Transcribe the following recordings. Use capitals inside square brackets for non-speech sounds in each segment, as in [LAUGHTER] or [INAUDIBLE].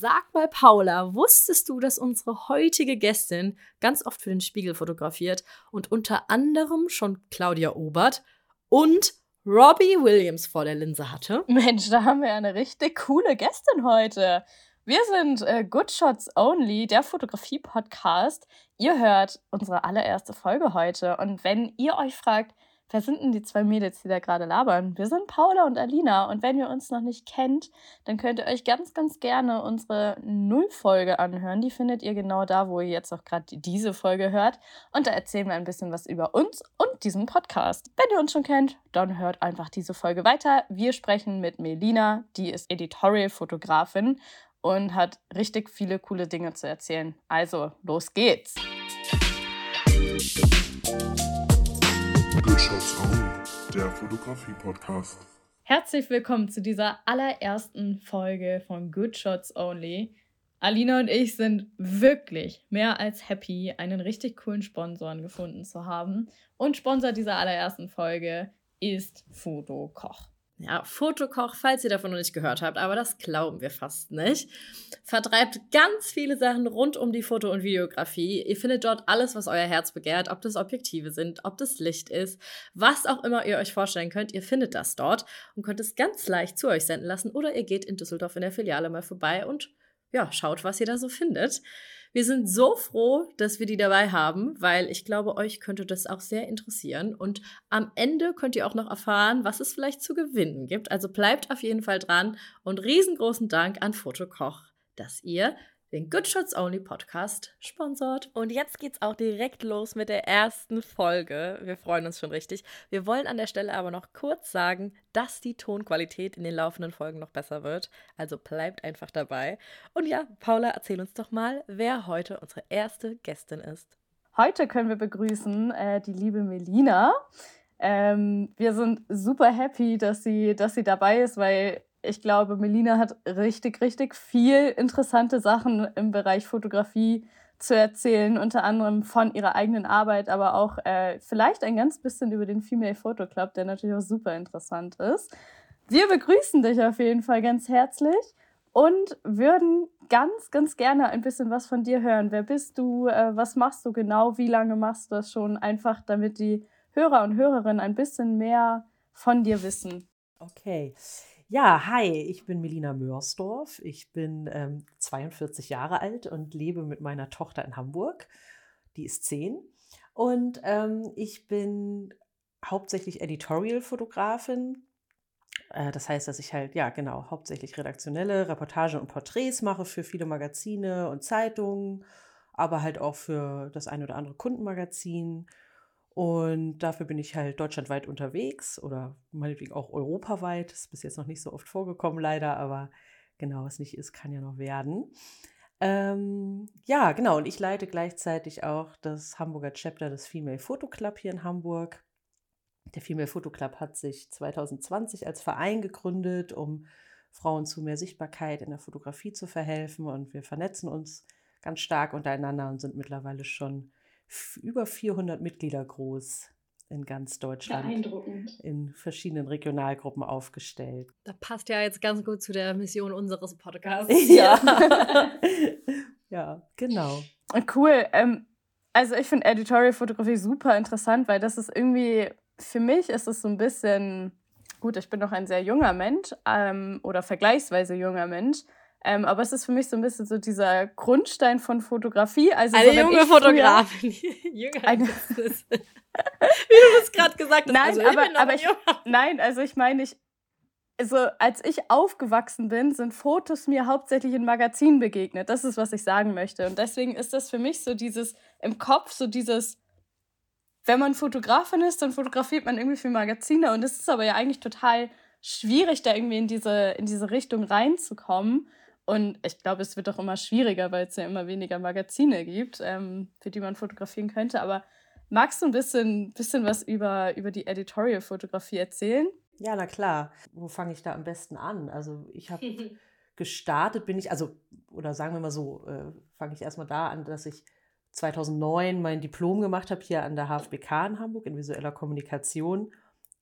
Sag mal, Paula, wusstest du, dass unsere heutige Gästin ganz oft für den Spiegel fotografiert und unter anderem schon Claudia Obert und Robbie Williams vor der Linse hatte? Mensch, da haben wir eine richtig coole Gästin heute. Wir sind äh, Good Shots Only, der Fotografie-Podcast. Ihr hört unsere allererste Folge heute. Und wenn ihr euch fragt, wer sind denn die zwei Mädels, die da gerade labern? Wir sind Paula und Alina. Und wenn ihr uns noch nicht kennt, dann könnt ihr euch ganz, ganz gerne unsere Null-Folge anhören. Die findet ihr genau da, wo ihr jetzt auch gerade diese Folge hört. Und da erzählen wir ein bisschen was über uns und diesen Podcast. Wenn ihr uns schon kennt, dann hört einfach diese Folge weiter. Wir sprechen mit Melina, die ist Editorial-Fotografin und hat richtig viele coole Dinge zu erzählen. Also, los geht's! Shots Only, der Fotografie-Podcast. Herzlich willkommen zu dieser allerersten Folge von Good Shots Only. Alina und ich sind wirklich mehr als happy, einen richtig coolen Sponsoren gefunden zu haben. Und Sponsor dieser allerersten Folge ist Fotokoch. Ja, Fotokoch, falls ihr davon noch nicht gehört habt, aber das glauben wir fast nicht. Vertreibt ganz viele Sachen rund um die Foto- und Videografie. Ihr findet dort alles, was euer Herz begehrt, ob das Objektive sind, ob das Licht ist, was auch immer ihr euch vorstellen könnt. Ihr findet das dort und könnt es ganz leicht zu euch senden lassen oder ihr geht in Düsseldorf in der Filiale mal vorbei und ja, schaut, was ihr da so findet. Wir sind so froh, dass wir die dabei haben, weil ich glaube, euch könnte das auch sehr interessieren. Und am Ende könnt ihr auch noch erfahren, was es vielleicht zu gewinnen gibt. Also bleibt auf jeden Fall dran und riesengroßen Dank an Fotokoch, dass ihr den Good Shots Only Podcast sponsort. Und jetzt geht's auch direkt los mit der ersten Folge. Wir freuen uns schon richtig. Wir wollen an der Stelle aber noch kurz sagen, dass die Tonqualität in den laufenden Folgen noch besser wird. Also bleibt einfach dabei. Und ja, Paula, erzähl uns doch mal, wer heute unsere erste Gästin ist. Heute können wir begrüßen äh, die liebe Melina. Ähm, wir sind super happy, dass sie, dass sie dabei ist, weil ich glaube, Melina hat richtig, richtig viel interessante Sachen im Bereich Fotografie zu erzählen, unter anderem von ihrer eigenen Arbeit, aber auch äh, vielleicht ein ganz bisschen über den Female Photo Club, der natürlich auch super interessant ist. Wir begrüßen dich auf jeden Fall ganz herzlich und würden ganz, ganz gerne ein bisschen was von dir hören. Wer bist du? Äh, was machst du genau? Wie lange machst du das schon? Einfach, damit die Hörer und Hörerinnen ein bisschen mehr von dir wissen. Okay. Ja, hi, ich bin Melina Mörsdorf. Ich bin ähm, 42 Jahre alt und lebe mit meiner Tochter in Hamburg. Die ist 10. Und ähm, ich bin hauptsächlich Editorial-Fotografin. Äh, das heißt, dass ich halt, ja, genau, hauptsächlich redaktionelle Reportage und Porträts mache für viele Magazine und Zeitungen, aber halt auch für das ein oder andere Kundenmagazin und dafür bin ich halt deutschlandweit unterwegs oder meinetwegen auch europaweit. Das ist bis jetzt noch nicht so oft vorgekommen, leider, aber genau, was nicht ist, kann ja noch werden. Ähm, ja, genau, und ich leite gleichzeitig auch das Hamburger Chapter des Female Photo Club hier in Hamburg. Der Female Photo Club hat sich 2020 als Verein gegründet, um Frauen zu mehr Sichtbarkeit in der Fotografie zu verhelfen. Und wir vernetzen uns ganz stark untereinander und sind mittlerweile schon über 400 Mitglieder groß in ganz Deutschland. Beeindruckend. In verschiedenen Regionalgruppen aufgestellt. Da passt ja jetzt ganz gut zu der Mission unseres Podcasts. [LAUGHS] Ja, [LAUGHS] ja genau. Cool. Ähm, also ich finde Editorial-Fotografie super interessant, weil das ist irgendwie, für mich ist es so ein bisschen, gut, ich bin noch ein sehr junger Mensch ähm, oder vergleichsweise junger Mensch. Ähm, aber es ist für mich so ein bisschen so dieser Grundstein von Fotografie. Also eine so, junge Fotografin. [LAUGHS] Jünger eine [LAUGHS] Wie du das gerade gesagt hast. Nein, also, aber, ich aber ich, [LAUGHS] nein, also ich meine, ich, also als ich aufgewachsen bin, sind Fotos mir hauptsächlich in Magazinen begegnet. Das ist, was ich sagen möchte. Und deswegen ist das für mich so dieses im Kopf, so dieses, wenn man Fotografin ist, dann fotografiert man irgendwie für Magazine. Und es ist aber ja eigentlich total schwierig, da irgendwie in diese, in diese Richtung reinzukommen. Und ich glaube, es wird auch immer schwieriger, weil es ja immer weniger Magazine gibt, ähm, für die man fotografieren könnte. Aber magst du ein bisschen, bisschen was über, über die Editorial-Fotografie erzählen? Ja, na klar. Wo fange ich da am besten an? Also ich habe [LAUGHS] gestartet, bin ich, also, oder sagen wir mal so, äh, fange ich erstmal da an, dass ich 2009 mein Diplom gemacht habe hier an der HFBK in Hamburg in visueller Kommunikation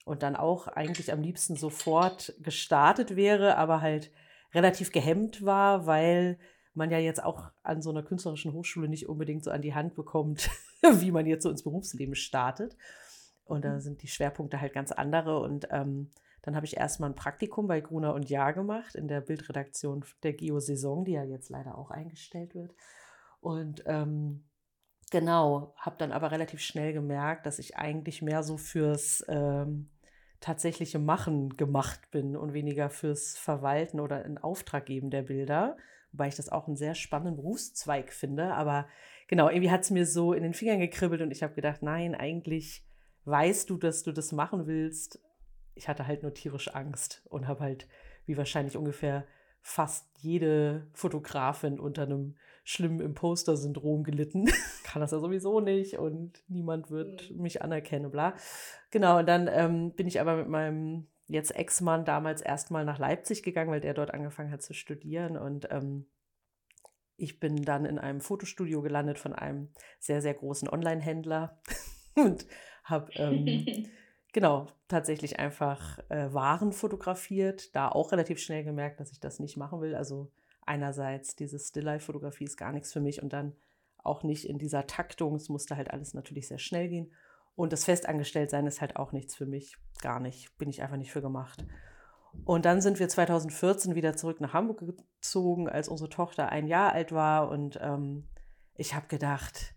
und dann auch eigentlich am liebsten sofort gestartet wäre, aber halt relativ gehemmt war, weil man ja jetzt auch an so einer künstlerischen Hochschule nicht unbedingt so an die Hand bekommt, [LAUGHS] wie man jetzt so ins Berufsleben startet. Und da sind die Schwerpunkte halt ganz andere. Und ähm, dann habe ich erstmal ein Praktikum bei Gruner und Jahr gemacht in der Bildredaktion der Geo-Saison, die ja jetzt leider auch eingestellt wird. Und ähm, genau, habe dann aber relativ schnell gemerkt, dass ich eigentlich mehr so fürs ähm, tatsächliche Machen gemacht bin und weniger fürs Verwalten oder in Auftrag geben der Bilder. Wobei ich das auch einen sehr spannenden Berufszweig finde. Aber genau, irgendwie hat es mir so in den Fingern gekribbelt und ich habe gedacht, nein, eigentlich weißt du, dass du das machen willst. Ich hatte halt nur tierisch Angst und habe halt, wie wahrscheinlich ungefähr fast jede Fotografin unter einem schlimmen Imposter-Syndrom gelitten. [LAUGHS] Kann das ja sowieso nicht und niemand wird mhm. mich anerkennen, bla. Genau, und dann ähm, bin ich aber mit meinem jetzt Ex-Mann damals erstmal nach Leipzig gegangen, weil der dort angefangen hat zu studieren und ähm, ich bin dann in einem Fotostudio gelandet von einem sehr, sehr großen Online-Händler [LAUGHS] und habe ähm, [LAUGHS] genau tatsächlich einfach äh, Waren fotografiert. Da auch relativ schnell gemerkt, dass ich das nicht machen will. Also einerseits diese Still-Life-Fotografie ist gar nichts für mich und dann auch nicht in dieser Taktung. Es musste halt alles natürlich sehr schnell gehen. Und das Festangestelltsein ist halt auch nichts für mich. Gar nicht. Bin ich einfach nicht für gemacht. Und dann sind wir 2014 wieder zurück nach Hamburg gezogen, als unsere Tochter ein Jahr alt war. Und ähm, ich habe gedacht,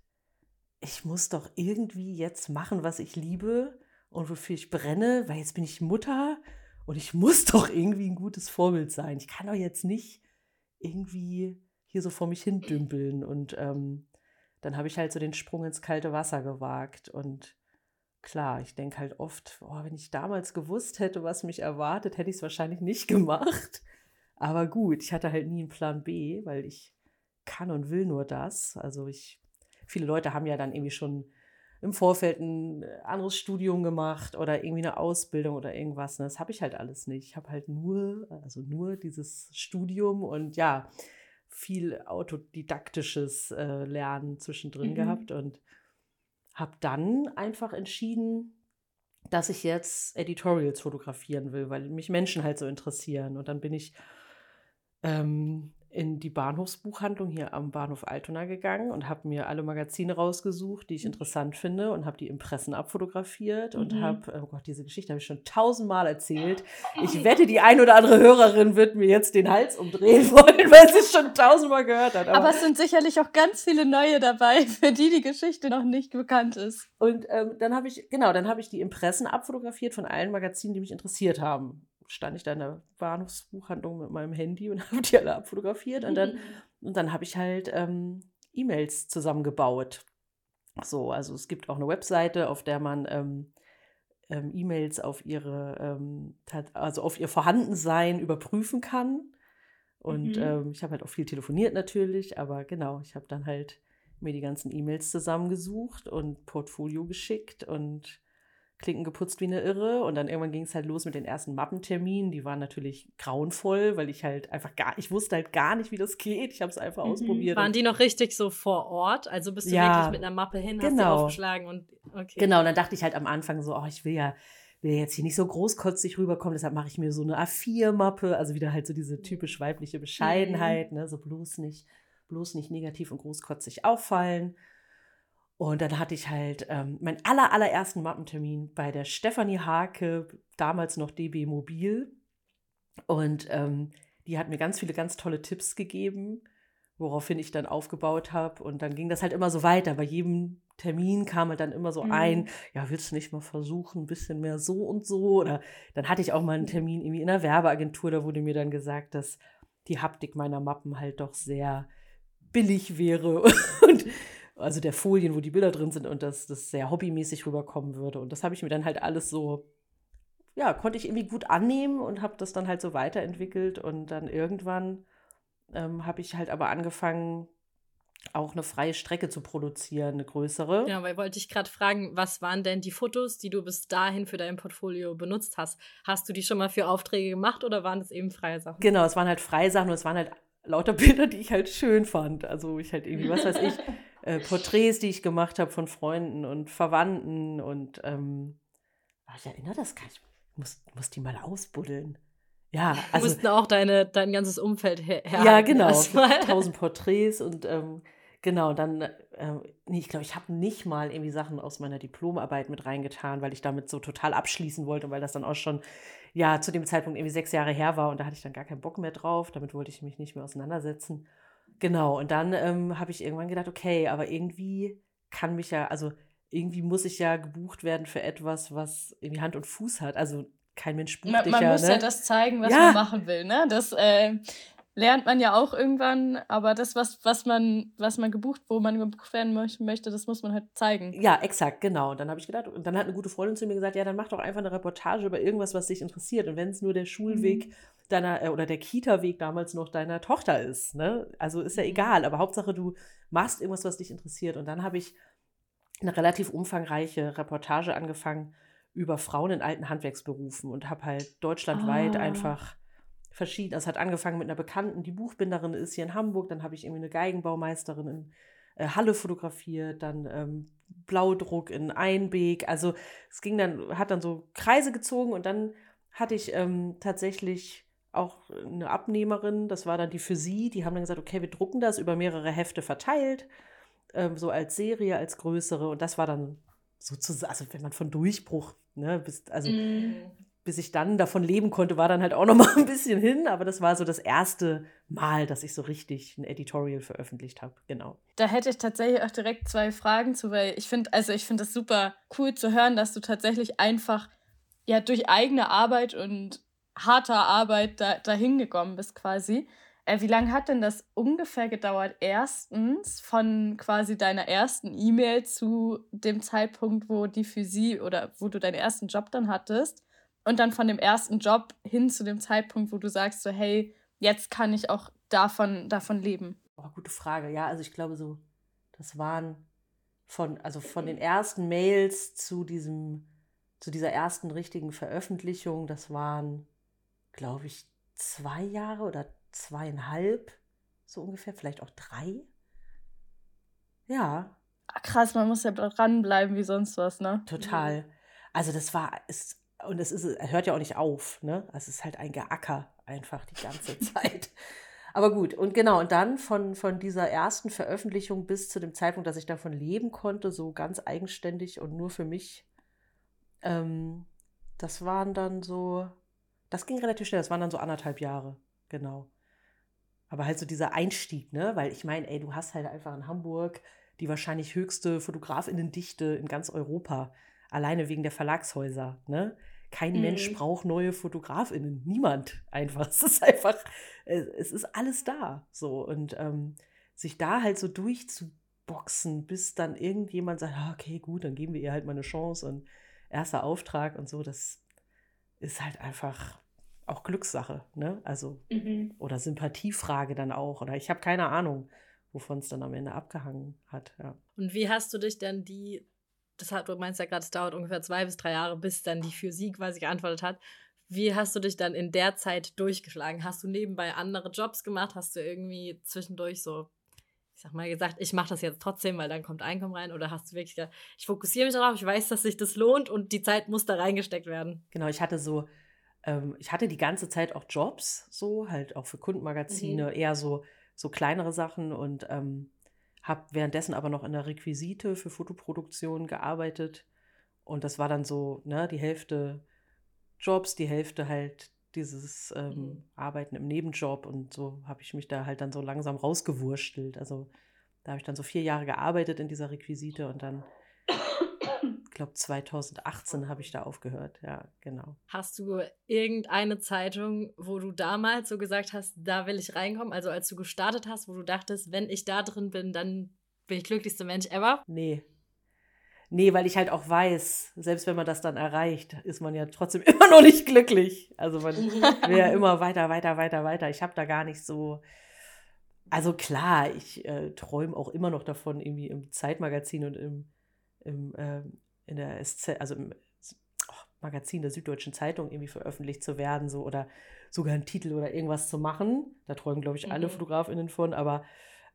ich muss doch irgendwie jetzt machen, was ich liebe und wofür ich brenne, weil jetzt bin ich Mutter und ich muss [LAUGHS] doch irgendwie ein gutes Vorbild sein. Ich kann doch jetzt nicht irgendwie hier so vor mich hin dümpeln. Und ähm, dann habe ich halt so den Sprung ins kalte Wasser gewagt. Und klar, ich denke halt oft, oh, wenn ich damals gewusst hätte, was mich erwartet, hätte ich es wahrscheinlich nicht [LAUGHS] gemacht. Aber gut, ich hatte halt nie einen Plan B, weil ich kann und will nur das. Also ich, viele Leute haben ja dann irgendwie schon im Vorfeld ein anderes Studium gemacht oder irgendwie eine Ausbildung oder irgendwas. Ne? Das habe ich halt alles nicht. Ich habe halt nur, also nur dieses Studium und ja, viel autodidaktisches äh, Lernen zwischendrin mhm. gehabt und habe dann einfach entschieden, dass ich jetzt Editorials fotografieren will, weil mich Menschen halt so interessieren. Und dann bin ich ähm, in die Bahnhofsbuchhandlung hier am Bahnhof Altona gegangen und habe mir alle Magazine rausgesucht, die ich mhm. interessant finde und habe die Impressen abfotografiert und mhm. habe, oh Gott, diese Geschichte habe ich schon tausendmal erzählt. Ich wette, die ein oder andere Hörerin wird mir jetzt den Hals umdrehen [LAUGHS] wollen, weil sie es schon tausendmal gehört hat. Aber, Aber, es sind sicherlich auch ganz viele neue dabei, für die die Geschichte noch nicht bekannt ist. Und ähm, dann habe ich, genau, dann habe ich die Impressen abfotografiert von allen Magazinen, die mich interessiert haben stand ich da in der Bahnhofsbuchhandlung mit meinem Handy und [LAUGHS] habe die alle abfotografiert. Und dann, [LAUGHS] und dann habe ich halt ähm, E-Mails zusammengebaut. So, also es gibt auch eine Webseite, auf der man ähm, ähm, E-Mails auf ihre, ähm, also auf ihr Vorhandensein überprüfen kann. Und mhm. Ähm, ich habe halt auch viel telefoniert natürlich, aber genau, ich habe dann halt mir die ganzen E-Mails zusammengesucht und Portfolio geschickt und Klinken geputzt wie eine Irre. Und dann irgendwann ging es halt los mit den ersten Mappenterminen. Die waren natürlich grauenvoll, weil ich halt einfach gar, ich wusste halt gar nicht, wie das geht. Ich habe es einfach mhm. ausprobiert. Waren die noch richtig so vor Ort? Also bist du ja, wirklich mit einer Mappe hin, hast genau. aufgeschlagen und okay. Genau, und dann dachte ich halt am Anfang so, oh, ich will ja will jetzt hier nicht so großkotzig rüberkommen, deshalb mache ich mir so eine A4-Mappe, also wieder halt so diese typisch weibliche Bescheidenheit, mhm. ne, so bloß nicht, bloß nicht negativ und großkotzig auffallen. Und dann hatte ich halt ähm, meinen aller, allerersten Mappentermin bei der Stefanie Hake, damals noch DB Mobil. Und ähm, die hat mir ganz viele ganz tolle Tipps gegeben, woraufhin ich dann aufgebaut habe. Und dann ging das halt immer so weiter. Bei jedem Termin kam halt dann immer so mhm. ein, ja, willst du nicht mal versuchen, ein bisschen mehr so und so? Oder dann hatte ich auch mal einen Termin irgendwie in einer Werbeagentur, da wurde mir dann gesagt, dass die Haptik meiner Mappen halt doch sehr billig wäre. [LAUGHS] und also der Folien, wo die Bilder drin sind und dass das sehr hobbymäßig rüberkommen würde. Und das habe ich mir dann halt alles so, ja, konnte ich irgendwie gut annehmen und habe das dann halt so weiterentwickelt. Und dann irgendwann ähm, habe ich halt aber angefangen, auch eine freie Strecke zu produzieren, eine größere. Ja, weil wollte ich gerade fragen, was waren denn die Fotos, die du bis dahin für dein Portfolio benutzt hast? Hast du die schon mal für Aufträge gemacht oder waren das eben freie Sachen? Genau, es waren halt freie Sachen und es waren halt lauter [LAUGHS] Bilder, die ich halt schön fand. Also ich halt irgendwie, was weiß ich, [LAUGHS] äh, Porträts, die ich gemacht habe von Freunden und Verwandten und ähm, ah, ich erinnere das gar nicht. Ich muss, muss die mal ausbuddeln. ja, also. Mussten auch deine, dein ganzes Umfeld her. Ja, genau. [LAUGHS] Tausend Porträts und ähm, genau, dann, ähm, nee, ich glaube, ich habe nicht mal irgendwie Sachen aus meiner Diplomarbeit mit reingetan, weil ich damit so total abschließen wollte und weil das dann auch schon, ja, zu dem Zeitpunkt irgendwie sechs Jahre her war und da hatte ich dann gar keinen Bock mehr drauf. Damit wollte ich mich nicht mehr auseinandersetzen. Genau, und dann ähm, habe ich irgendwann gedacht, okay, aber irgendwie kann mich ja, also irgendwie muss ich ja gebucht werden für etwas, was irgendwie Hand und Fuß hat. Also kein Mensch bucht man, dich man ja. muss ne? ja das zeigen, was Ja. man machen will. Ne? Das äh, lernt man ja auch irgendwann, aber das, was, was, man, was man gebucht, wo man gebucht werden möch- möchte, das muss man halt zeigen. Ja, exakt, genau. Und dann habe ich gedacht, und dann hat eine gute Freundin zu mir gesagt, ja, dann mach doch einfach eine Reportage über irgendwas, was dich interessiert. Und wenn es nur der Schulweg deiner, äh, oder der Kita-Weg damals noch deiner Tochter ist, ne? Also ist ja Mhm. egal, aber Hauptsache du machst irgendwas, was dich interessiert. Und dann habe ich eine relativ umfangreiche Reportage angefangen über Frauen in alten Handwerksberufen und habe halt deutschlandweit Ah. einfach verschieden. Es hat angefangen mit einer Bekannten, die Buchbinderin ist hier in Hamburg. Dann habe ich irgendwie eine Geigenbaumeisterin in äh, Halle fotografiert, dann ähm, Blaudruck in Einbeek. Also es ging dann, hat dann so Kreise gezogen und dann hatte ich ähm, tatsächlich auch eine Abnehmerin, das war dann die für sie, die haben dann gesagt, okay, wir drucken das über mehrere Hefte verteilt, ähm, so als Serie, als größere und das war dann sozusagen, also wenn man von Durchbruch, ne, bis, also Mhm. Bis ich dann davon leben konnte, war dann halt auch noch mal [LAUGHS] ein bisschen hin, aber das war so das erste Mal, dass ich so richtig ein Editorial veröffentlicht habe, genau. Da hätte ich tatsächlich auch direkt zwei Fragen zu, weil ich finde, also ich finde das super cool zu hören, dass du tatsächlich einfach ja durch eigene Arbeit und harter Arbeit da, dahin gekommen bist quasi. Äh, wie lange hat denn das ungefähr gedauert? Erstens von quasi deiner ersten E-Mail zu dem Zeitpunkt, wo die Physik oder wo du deinen ersten Job dann hattest und dann von dem ersten Job hin zu dem Zeitpunkt, wo du sagst so, hey, jetzt kann ich auch davon, davon leben. Oh, gute Frage. Ja, also ich glaube so, das waren von, also von den ersten Mails zu diesem, zu dieser ersten richtigen Veröffentlichung, das waren, glaube ich, zwei Jahre oder zweieinhalb, so ungefähr, vielleicht auch drei. Ja, Krass, man muss ja dranbleiben wie sonst was, ne? total. Also das war, es, und es ist, hört ja auch nicht auf, ne? Es ist halt ein Geacker einfach die ganze [LAUGHS] Zeit. Aber gut, und genau, und dann von, von dieser ersten Veröffentlichung bis zu dem Zeitpunkt, dass ich davon leben konnte, so ganz eigenständig und nur für mich, ähm, das waren dann so, das ging relativ schnell, das waren dann so anderthalb Jahre, genau. Aber halt so dieser Einstieg, ne? Weil ich meine, ey, du hast halt einfach in Hamburg die wahrscheinlich höchste Fotografinnendichte in ganz Europa, alleine wegen der Verlagshäuser, ne? Kein Mhm. Mensch braucht neue Fotografinnen, niemand einfach. [LAUGHS] Es ist einfach, es es ist alles da, so und ähm, sich da halt so durchzuboxen, bis dann irgendjemand sagt, ah, okay, gut, dann geben wir ihr halt mal eine Chance und erster Auftrag und so, das ist halt einfach auch Glückssache, ne? Also oder Sympathiefrage dann auch. Oder ich habe keine Ahnung, wovon es dann am Ende abgehangen hat. Ja. Und wie hast du dich denn die, das hat, du meinst ja gerade, es dauert ungefähr zwei bis drei Jahre, bis dann die für sie quasi geantwortet hat. Wie hast du dich dann in der Zeit durchgeschlagen? Hast du nebenbei andere Jobs gemacht? Hast du irgendwie zwischendurch so, ich sag mal, gesagt, ich mache das jetzt trotzdem, weil dann kommt Einkommen rein? Oder hast du wirklich gesagt, ich fokussiere mich darauf, ich weiß, dass sich das lohnt und die Zeit muss da reingesteckt werden? Genau, ich hatte so, ähm, ich hatte die ganze Zeit auch Jobs, so halt auch für Kundenmagazine, eher so, so kleinere Sachen und ähm, habe währenddessen aber noch in der Requisite für Fotoproduktion gearbeitet. Und das war dann so, ne, die Hälfte Jobs, die Hälfte halt dieses ähm, Mhm. Arbeiten im Nebenjob und so habe ich mich da halt dann so langsam rausgewurstelt. Also da habe ich dann so vier Jahre gearbeitet in dieser Requisite und dann, ich glaube 2018 habe ich da aufgehört. Ja, genau. Hast du irgendeine Zeitung, wo du damals so gesagt hast, da will ich reinkommen? Also als du gestartet hast, wo du dachtest, wenn ich da drin bin, dann bin ich glücklichste Mensch ever? Nee. Nee, weil ich halt auch weiß, selbst wenn man das dann erreicht, ist man ja trotzdem [LAUGHS] immer noch nicht glücklich. Also man will ja immer weiter, weiter, weiter, weiter. Ich habe da gar nicht so. Also klar, ich äh, träume auch immer noch davon, irgendwie im Zeitmagazin und im, im ähm, in der SZ, also im oh, Magazin der Süddeutschen Zeitung irgendwie veröffentlicht zu werden, so oder sogar einen Titel oder irgendwas zu machen. Da träumen, glaube ich, alle Mhm. FotografInnen von, aber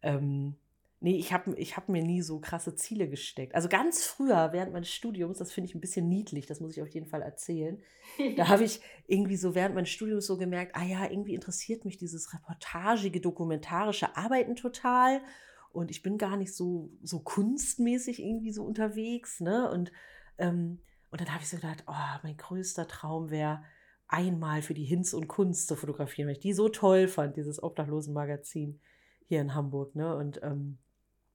ähm, Nee, ich habe ich hab mir nie so krasse Ziele gesteckt. Also ganz früher, während meines Studiums, das finde ich ein bisschen niedlich, das muss ich auf jeden Fall erzählen. [LAUGHS] Da habe ich irgendwie so während meines Studiums so gemerkt, ah ja, irgendwie interessiert mich dieses reportagige, dokumentarische Arbeiten total. Und ich bin gar nicht so, so kunstmäßig irgendwie so unterwegs. Ne? Und, ähm, und dann habe ich so gedacht, oh, mein größter Traum wäre, einmal für die Hinz und Kunst zu fotografieren, weil ich die so toll fand, dieses Obdachlosenmagazin hier in Hamburg. Ne? Und ähm,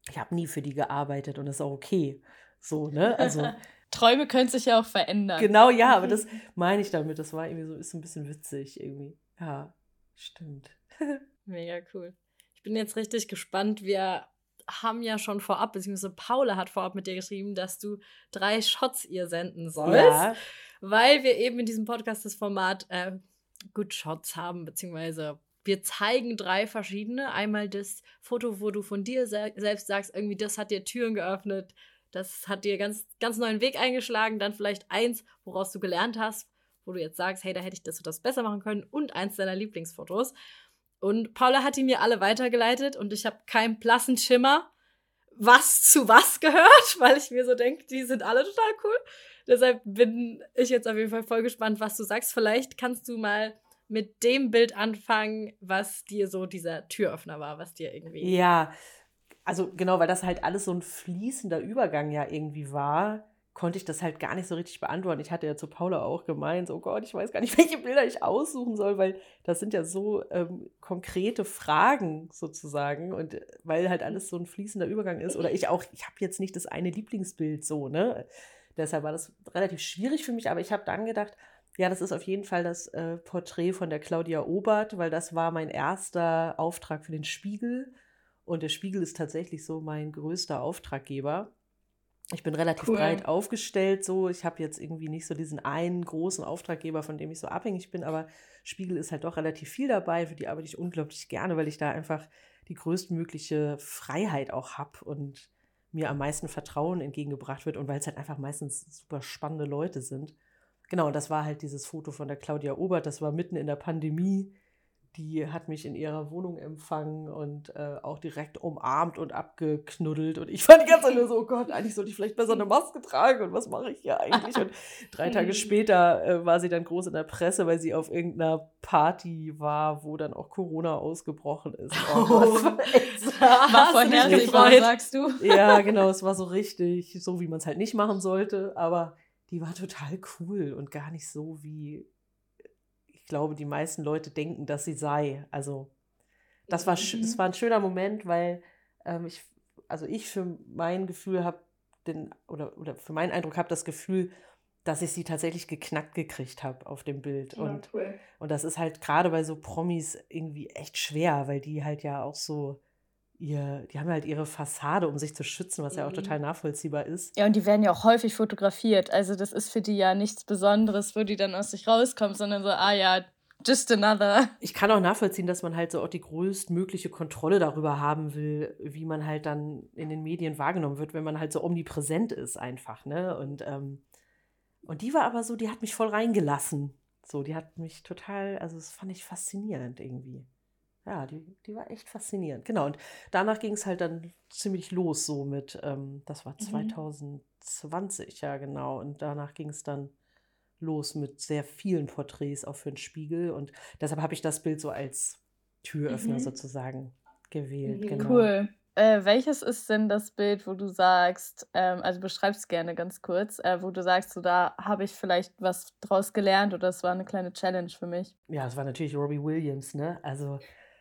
ich habe nie für die gearbeitet und das ist auch okay. So, ne? Also. [LAUGHS] Träume können sich ja auch verändern. Genau, ja, aber [LAUGHS] das meine ich damit. Das war irgendwie so, ist so ein bisschen witzig irgendwie. Ja, stimmt. [LAUGHS] Mega cool. Ich bin jetzt richtig gespannt. Wir haben ja schon vorab, beziehungsweise Paula hat vorab mit dir geschrieben, dass du drei Shots ihr senden sollst. Ja. Weil wir eben in diesem Podcast das Format äh, Good Shots haben, beziehungsweise wir zeigen drei verschiedene. Einmal das Foto, wo du von dir se selbst sagst, irgendwie, das hat dir Türen geöffnet, das hat dir ganz, ganz neuen Weg eingeschlagen. Dann vielleicht eins, woraus du gelernt hast, wo du jetzt sagst, hey, da hätte ich das und das besser machen können. Und eins deiner Lieblingsfotos. Und Paula hat die mir alle weitergeleitet und ich habe keinen blassen Schimmer, was zu was gehört, [LAUGHS] weil ich mir so denke, die sind alle total cool. Deshalb bin ich jetzt auf jeden Fall voll gespannt, was du sagst. Vielleicht kannst du mal mit dem Bild anfangen, was dir so dieser Türöffner war, was dir irgendwie. Ja, also genau, weil das halt alles so ein fließender Übergang ja irgendwie war, konnte ich das halt gar nicht so richtig beantworten. Ich hatte ja zu Paula auch gemeint, oh Gott, ich weiß gar nicht, [LAUGHS] welche Bilder ich aussuchen soll, weil das sind ja so ähm, konkrete Fragen sozusagen und äh, weil halt alles so ein fließender Übergang ist. Oder ich auch, ich habe jetzt nicht das eine Lieblingsbild so, ne? Deshalb war das relativ schwierig für mich, aber ich habe dann gedacht, ja, das ist auf jeden Fall das äh, Porträt von der Claudia Obert, weil das war mein erster Auftrag für den Spiegel. Und der Spiegel ist tatsächlich so mein größter Auftraggeber. Ich bin relativ cool. breit aufgestellt, so. Ich habe jetzt irgendwie nicht so diesen einen großen Auftraggeber, von dem ich so abhängig bin, aber Spiegel ist halt doch relativ viel dabei. Für die arbeite ich unglaublich gerne, weil ich da einfach die größtmögliche Freiheit auch habe und mir am meisten Vertrauen entgegengebracht wird und weil es halt einfach meistens super spannende Leute sind. Genau, und das war halt dieses Foto von der Claudia Obert, das war mitten in der Pandemie. Die hat mich in ihrer Wohnung empfangen und äh, auch direkt umarmt und abgeknuddelt. Und ich fand die ganze Zeit nur so, oh Gott, eigentlich sollte ich vielleicht besser eine Maske tragen und was mache ich hier eigentlich? Und drei [LAUGHS] Tage später äh, war sie dann groß in der Presse, weil sie auf irgendeiner Party war, wo dann auch Corona ausgebrochen ist. Oh, oh. [LAUGHS] war vorhersehbar, sagst du? [LAUGHS] Ja, genau, es war so richtig, so wie man es halt nicht machen sollte. Aber die war total cool und gar nicht so, wie glaube, die meisten Leute denken, dass sie sei. Also das war, mhm. das war ein schöner Moment, weil ähm, ich, also ich für mein Gefühl habe, den, oder, oder für meinen Eindruck habe das Gefühl, dass ich sie tatsächlich geknackt gekriegt habe auf dem Bild. Ja, und, cool. und das ist halt gerade bei so Promis irgendwie echt schwer, weil die halt ja auch so ihr, die haben halt ihre Fassade, um sich zu schützen, was ja auch mhm. total nachvollziehbar ist. Ja, und die werden ja auch häufig fotografiert. Also das ist für die ja nichts Besonderes, wo die dann aus sich rauskommen, sondern so, ah ja, just another. Ich kann auch nachvollziehen, dass man halt so auch die größtmögliche Kontrolle darüber haben will, wie man halt dann in den Medien wahrgenommen wird, wenn man halt so omnipräsent ist einfach, ne? Und, ähm, und die war aber so, die hat mich voll reingelassen. So, die hat mich total, also das fand ich faszinierend irgendwie ja, die, die war echt faszinierend. Genau, und danach ging es halt dann ziemlich los, so mit, ähm, das war 2020, mhm. ja, genau. Und danach ging es dann los mit sehr vielen Porträts auch für den Spiegel. Und deshalb habe ich das Bild so als Türöffner mhm. sozusagen gewählt. Mhm. Genau. Cool. Äh, welches ist denn das Bild, wo du sagst, ähm, also beschreib's gerne ganz kurz, äh, wo du sagst, so da habe ich vielleicht was draus gelernt oder es war eine kleine Challenge für mich? Ja, es war natürlich Robbie Williams, ne? Also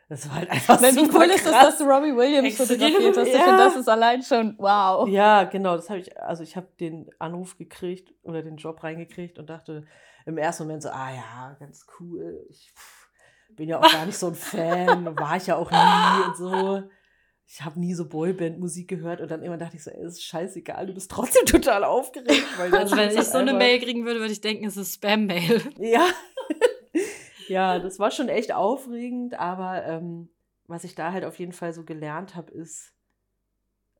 das war halt einfach Wenn, super Wie cool ist es, dass du Robbie Williams fotografiert hast? Ja. Ich finde, das ist allein schon wow. Ja, genau. Das habe ich, also ich habe den Anruf gekriegt oder den Job reingekriegt und dachte im ersten Moment so, ah ja, ganz cool. Ich bin ja auch gar nicht so ein [LAUGHS] Fan, war ich ja auch nie und so. Ich habe nie so Boyband-Musik gehört und dann immer dachte ich so, ey, ist scheißegal, du bist trotzdem [LAUGHS] total aufgeregt. also wenn ich so eine Mail kriegen würde, würde ich denken, es ist Spam-Mail. Ja, ja, das war schon echt aufregend, aber ähm, was ich da halt auf jeden Fall so gelernt habe, ist,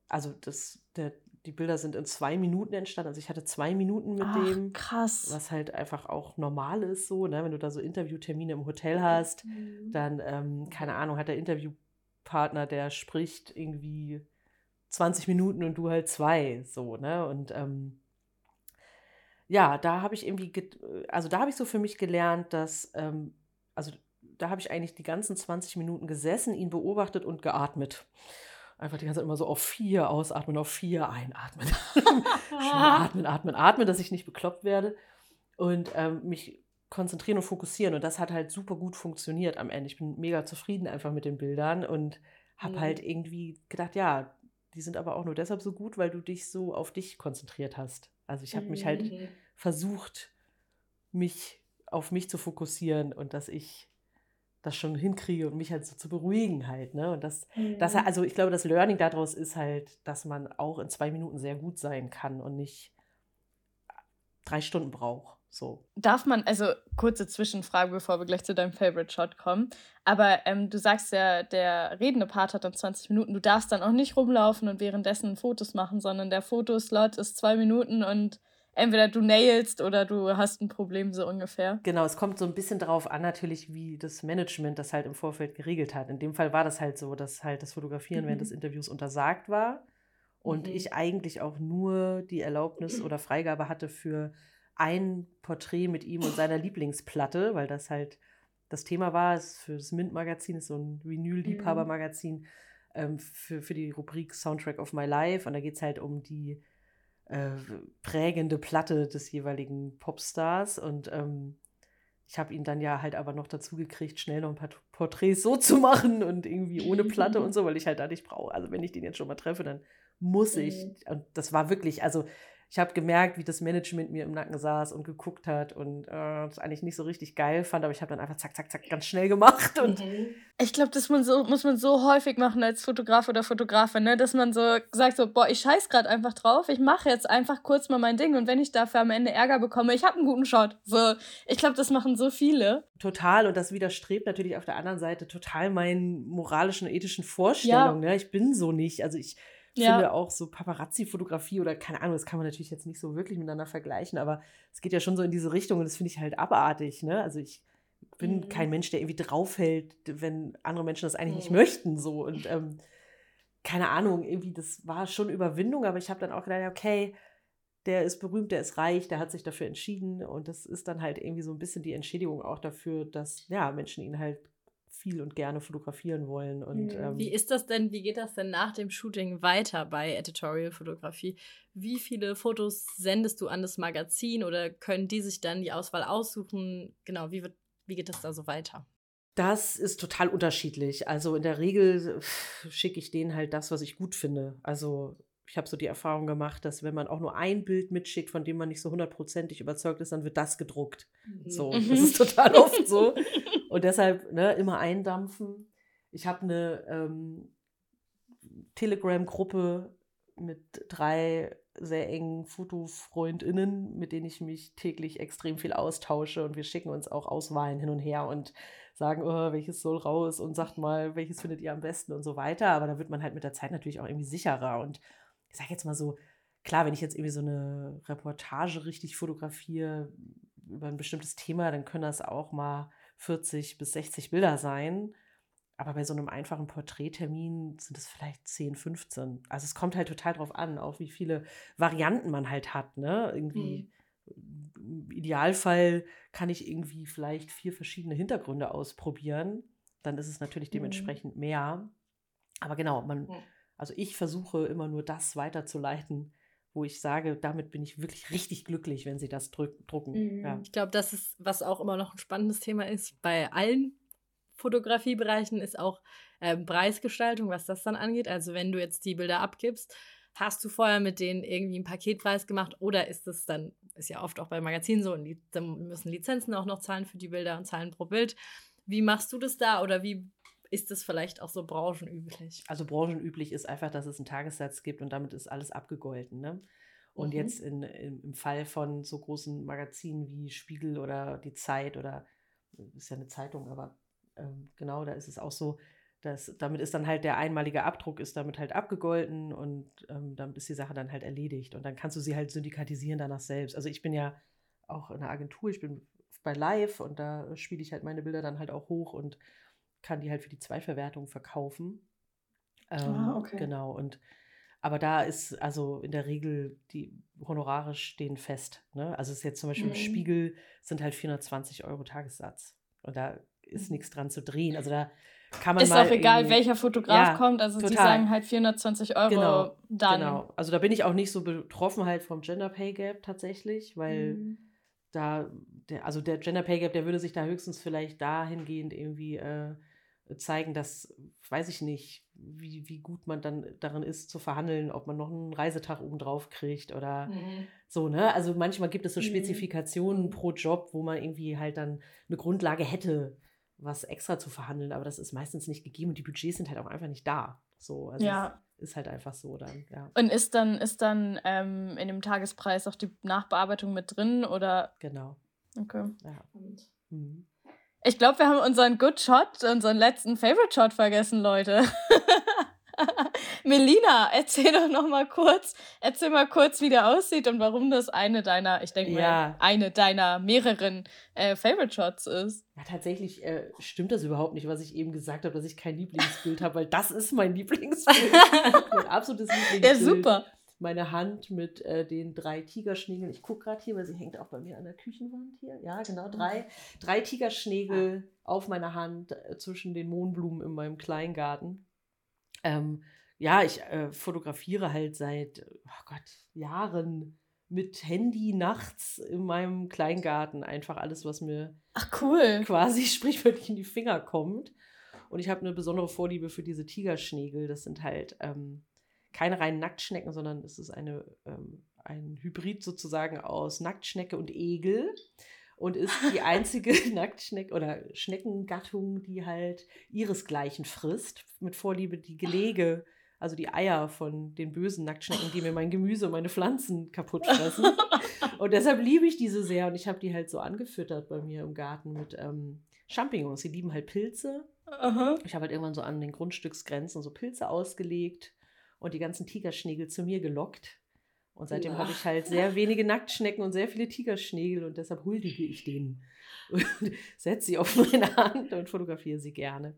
also das, der, die Bilder sind in zwei Minuten entstanden. Also ich hatte zwei Minuten mit Ach, dem. Krass. Was halt einfach auch normal ist so, ne? Wenn du da so Interviewtermine im Hotel hast, mhm. dann, ähm, keine Ahnung, hat der Interviewpartner, der spricht irgendwie 20 Minuten und du halt zwei, so, ne? Und ähm, ja, da habe ich irgendwie, also da habe ich so für mich gelernt, dass, ähm, also da habe ich eigentlich die ganzen 20 Minuten gesessen, ihn beobachtet und geatmet. Einfach die ganze Zeit immer so auf vier ausatmen, auf vier einatmen. [LAUGHS] [LAUGHS] atmen, atmen, atmen, dass ich nicht bekloppt werde. Und ähm, mich konzentrieren und fokussieren. Und das hat halt super gut funktioniert am Ende. Ich bin mega zufrieden einfach mit den Bildern und habe mhm. halt irgendwie gedacht, ja, die sind aber auch nur deshalb so gut, weil du dich so auf dich konzentriert hast. Also ich habe mhm. mich halt mhm. versucht, mich auf mich zu fokussieren und dass ich das schon hinkriege und mich halt so zu beruhigen halt. Ne? Und das, mhm. das, also ich glaube, das Learning daraus ist halt, dass man auch in zwei Minuten sehr gut sein kann und nicht drei Stunden braucht. So. Darf man, also kurze Zwischenfrage, bevor wir gleich zu deinem Favorite Shot kommen. Aber ähm, du sagst ja, der redende Part hat dann 20 Minuten. Du darfst dann auch nicht rumlaufen und währenddessen Fotos machen, sondern der Fotoslot ist zwei Minuten und entweder du nailst oder du hast ein Problem so ungefähr. Genau, es kommt so ein bisschen darauf an, natürlich, wie das Management das halt im Vorfeld geregelt hat. In dem Fall war das halt so, dass halt das Fotografieren mhm. während des Interviews untersagt war und mhm. ich eigentlich auch nur die Erlaubnis oder Freigabe hatte für ein Porträt mit ihm und seiner Lieblingsplatte, weil das halt das Thema war. Es für das Mint-Magazin ist so ein Vinyl-Liebhaber-Magazin ähm, für, für die Rubrik Soundtrack of My Life. Und da geht es halt um die äh, prägende Platte des jeweiligen Popstars. Und ähm, ich habe ihn dann ja halt aber noch dazu gekriegt, schnell noch ein paar Porträts so zu machen und irgendwie ohne Platte und so, weil ich halt da nicht brauche. Also wenn ich den jetzt schon mal treffe, dann muss ich. Mhm. Und das war wirklich, also ich habe gemerkt, wie das Management mir im Nacken saß und geguckt hat und äh, das eigentlich nicht so richtig geil fand, aber ich habe dann einfach zack, zack, zack ganz schnell gemacht. Und mhm. ich glaube, das man so, muss man so häufig machen als Fotograf oder Fotografin, ne? dass man so sagt, so, boah, ich scheiß gerade einfach drauf, ich mache jetzt einfach kurz mal mein Ding und wenn ich dafür am Ende Ärger bekomme, ich habe einen guten Shot. So, ich glaube, das machen so viele. Total und das widerstrebt natürlich auf der anderen Seite total meinen moralischen, ethischen Vorstellungen. Ja. Ne? Ich bin so nicht. Also ich ich ja. finde auch so Paparazzi-Fotografie oder keine Ahnung, das kann man natürlich jetzt nicht so wirklich miteinander vergleichen, aber es geht ja schon so in diese Richtung und das finde ich halt abartig. Ne? Also ich bin mhm. kein Mensch, der irgendwie draufhält, wenn andere Menschen das eigentlich mhm. nicht möchten. So. Und ähm, keine Ahnung, irgendwie, das war schon Überwindung, aber ich habe dann auch gedacht, okay, der ist berühmt, der ist reich, der hat sich dafür entschieden und das ist dann halt irgendwie so ein bisschen die Entschädigung auch dafür, dass ja, Menschen ihn halt viel und gerne fotografieren wollen. Und, mhm. ähm, wie ist das denn, wie geht das denn nach dem Shooting weiter bei Editorial-Fotografie? Wie viele Fotos sendest du an das Magazin oder können die sich dann die Auswahl aussuchen? Genau, wie, wird, wie geht das da so weiter? Das ist total unterschiedlich. Also in der Regel schicke ich denen halt das, was ich gut finde. Also ich habe so die Erfahrung gemacht, dass wenn man auch nur ein Bild mitschickt, von dem man nicht so hundertprozentig überzeugt ist, dann wird das gedruckt. Mhm. So, [LAUGHS] das ist total oft so. Und deshalb ne, immer eindampfen. Ich habe eine ähm, Telegram-Gruppe mit drei sehr engen Fotofreundinnen, mit denen ich mich täglich extrem viel austausche und wir schicken uns auch Auswahlen hin und her und sagen, oh, welches soll raus und sagt mal, welches findet ihr am besten und so weiter. Aber da wird man halt mit der Zeit natürlich auch irgendwie sicherer. Und ich sage jetzt mal so, klar, wenn ich jetzt irgendwie so eine Reportage richtig fotografiere über ein bestimmtes Thema, dann können das auch mal 40 bis 60 Bilder sein. Aber bei so einem einfachen Porträttermin sind es vielleicht 10, 15. Also es kommt halt total drauf an, auch wie viele Varianten man halt hat. Ne? Irgendwie mhm. im Idealfall kann ich irgendwie vielleicht vier verschiedene Hintergründe ausprobieren. Dann ist es natürlich mhm. dementsprechend mhm. mehr. Aber genau, man, also ich versuche immer nur das weiterzuleiten, wo ich sage, damit bin ich wirklich richtig glücklich, wenn sie das drucken. Mhm. Ja. Ich glaube, das ist, was auch immer noch ein spannendes Thema ist, bei allen Fotografiebereichen ist auch äh, Preisgestaltung, was das dann angeht. Also wenn du jetzt die Bilder abgibst, hast du vorher mit denen irgendwie einen Paketpreis gemacht oder ist es dann, ist ja oft auch bei Magazinen so, dann müssen Lizenzen auch noch zahlen für die Bilder und zahlen pro Bild. Wie machst du das da oder wie ist das vielleicht auch so branchenüblich? Also branchenüblich ist einfach, dass es einen Tagessatz gibt und damit ist alles abgegolten. Ne? Und mhm. jetzt in, in, im Fall von so großen Magazinen wie Spiegel oder Die Zeit oder ist ja eine Zeitung, aber ähm, genau, da ist es auch so, dass damit ist dann halt der einmalige Abdruck ist damit halt abgegolten und ähm, damit ist die Sache dann halt erledigt und dann kannst du sie halt syndikatisieren danach selbst. Also ich bin ja auch in der Agentur, ich bin bei Live und da spiele ich halt meine Bilder dann halt auch hoch und kann die halt für die Zweitverwertung verkaufen. Ähm, ah, okay. Genau, und Aber da ist also in der Regel die Honorare stehen fest. Ne? Also es ist jetzt zum Beispiel Mhm. im Spiegel sind halt 420 Euro Tagessatz. Und da ist nichts dran zu drehen. Also da kann man Ist mal auch egal, welcher Fotograf Ja, kommt. Also die total. sagen halt 420 Euro Genau, dann. Genau. Also da bin ich auch nicht so betroffen halt vom Gender Pay Gap tatsächlich, weil Mhm. da, der, also der Gender Pay Gap, der würde sich da höchstens vielleicht dahingehend irgendwie äh, zeigen, dass, weiß ich nicht, wie, wie gut man dann darin ist zu verhandeln, ob man noch einen Reisetag oben drauf kriegt oder Mhm. so, ne? Also manchmal gibt es so Mhm. Spezifikationen pro Job, wo man irgendwie halt dann eine Grundlage hätte, was extra zu verhandeln, aber das ist meistens nicht gegeben und die Budgets sind halt auch einfach nicht da. So, also Ja. ist halt einfach so dann, ja. Und ist dann, ist dann ähm, in dem Tagespreis auch die Nachbearbeitung mit drin oder? Genau. Okay. Ja. Mhm. Ich glaube, wir haben unseren Good Shot, unseren letzten Favorite Shot vergessen, Leute. [LAUGHS] Melina, erzähl doch noch mal kurz, erzähl mal kurz, wie der aussieht und warum das eine deiner, ich denke mal, Ja. eine deiner mehreren äh, Favorite Shots ist. Ja, tatsächlich äh, stimmt das überhaupt nicht, was ich eben gesagt habe, dass ich kein Lieblingsbild habe, weil das ist mein [LAUGHS] Lieblingsbild. mein absolutes Lieblingsbild. Ja, super. Meine Hand mit äh, den drei Tigerschnägeln. Ich gucke gerade hier, weil sie hängt auch bei mir an der Küchenwand hier. Ja, genau. Drei, drei Tigerschnägel auf meiner Hand äh, zwischen den Mohnblumen in meinem Kleingarten. Ähm, ja, ich äh, fotografiere halt seit, oh Gott, Jahren mit Handy nachts in meinem Kleingarten. Einfach alles, was mir Ach, cool. quasi [LAUGHS] sprichwörtlich in die Finger kommt. Und ich habe eine besondere Vorliebe für diese Tigerschnägel. Das sind halt ähm, keine reinen Nacktschnecken, sondern es ist eine, ähm, ein Hybrid sozusagen aus Nacktschnecke und Egel. Und ist die [LAUGHS] einzige [LAUGHS] Nacktschnecke oder Schneckengattung, die halt ihresgleichen frisst. Mit Vorliebe die Gelege, also die Eier von den bösen Nacktschnecken, die mir mein Gemüse und meine Pflanzen kaputt fressen. [LAUGHS] Und deshalb liebe ich diese sehr und ich habe die halt so angefüttert bei mir im Garten mit ähm, Champignons. Sie lieben halt Pilze. Aha. Ich habe halt irgendwann so an den Grundstücksgrenzen so Pilze ausgelegt und die ganzen Tigerschnägel zu mir gelockt. Und seitdem habe ich halt sehr wenige Nacktschnecken und sehr viele Tigerschnägel und deshalb huldige ich denen. [LAUGHS] Und setze sie auf meine Hand und fotografiere sie gerne.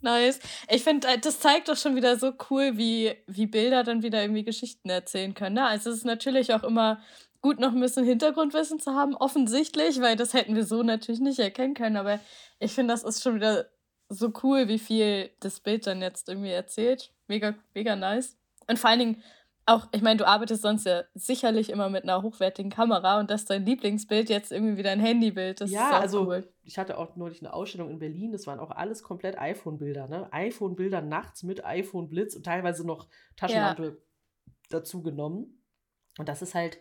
Nice. Ich finde, äh, das zeigt doch schon wieder so cool, wie, wie Bilder dann wieder irgendwie Geschichten erzählen können. Ne? Also es ist natürlich auch immer gut, noch ein bisschen Hintergrundwissen zu haben, offensichtlich, weil das hätten wir so natürlich nicht erkennen können. Aber ich finde, das ist schon wieder so cool, wie viel das Bild dann jetzt irgendwie erzählt. Mega, mega nice. Und vor allen Dingen auch, ich meine, du arbeitest sonst ja sicherlich immer mit einer hochwertigen Kamera und dass dein Lieblingsbild jetzt irgendwie wieder ein Handybild ist. ja, ist also cool. ich hatte auch neulich eine Ausstellung in Berlin, das waren auch alles komplett iPhone-Bilder, ne? iPhone-Bilder nachts mit iPhone-Blitz und teilweise noch Taschenlampe dazu genommen. Und das ist halt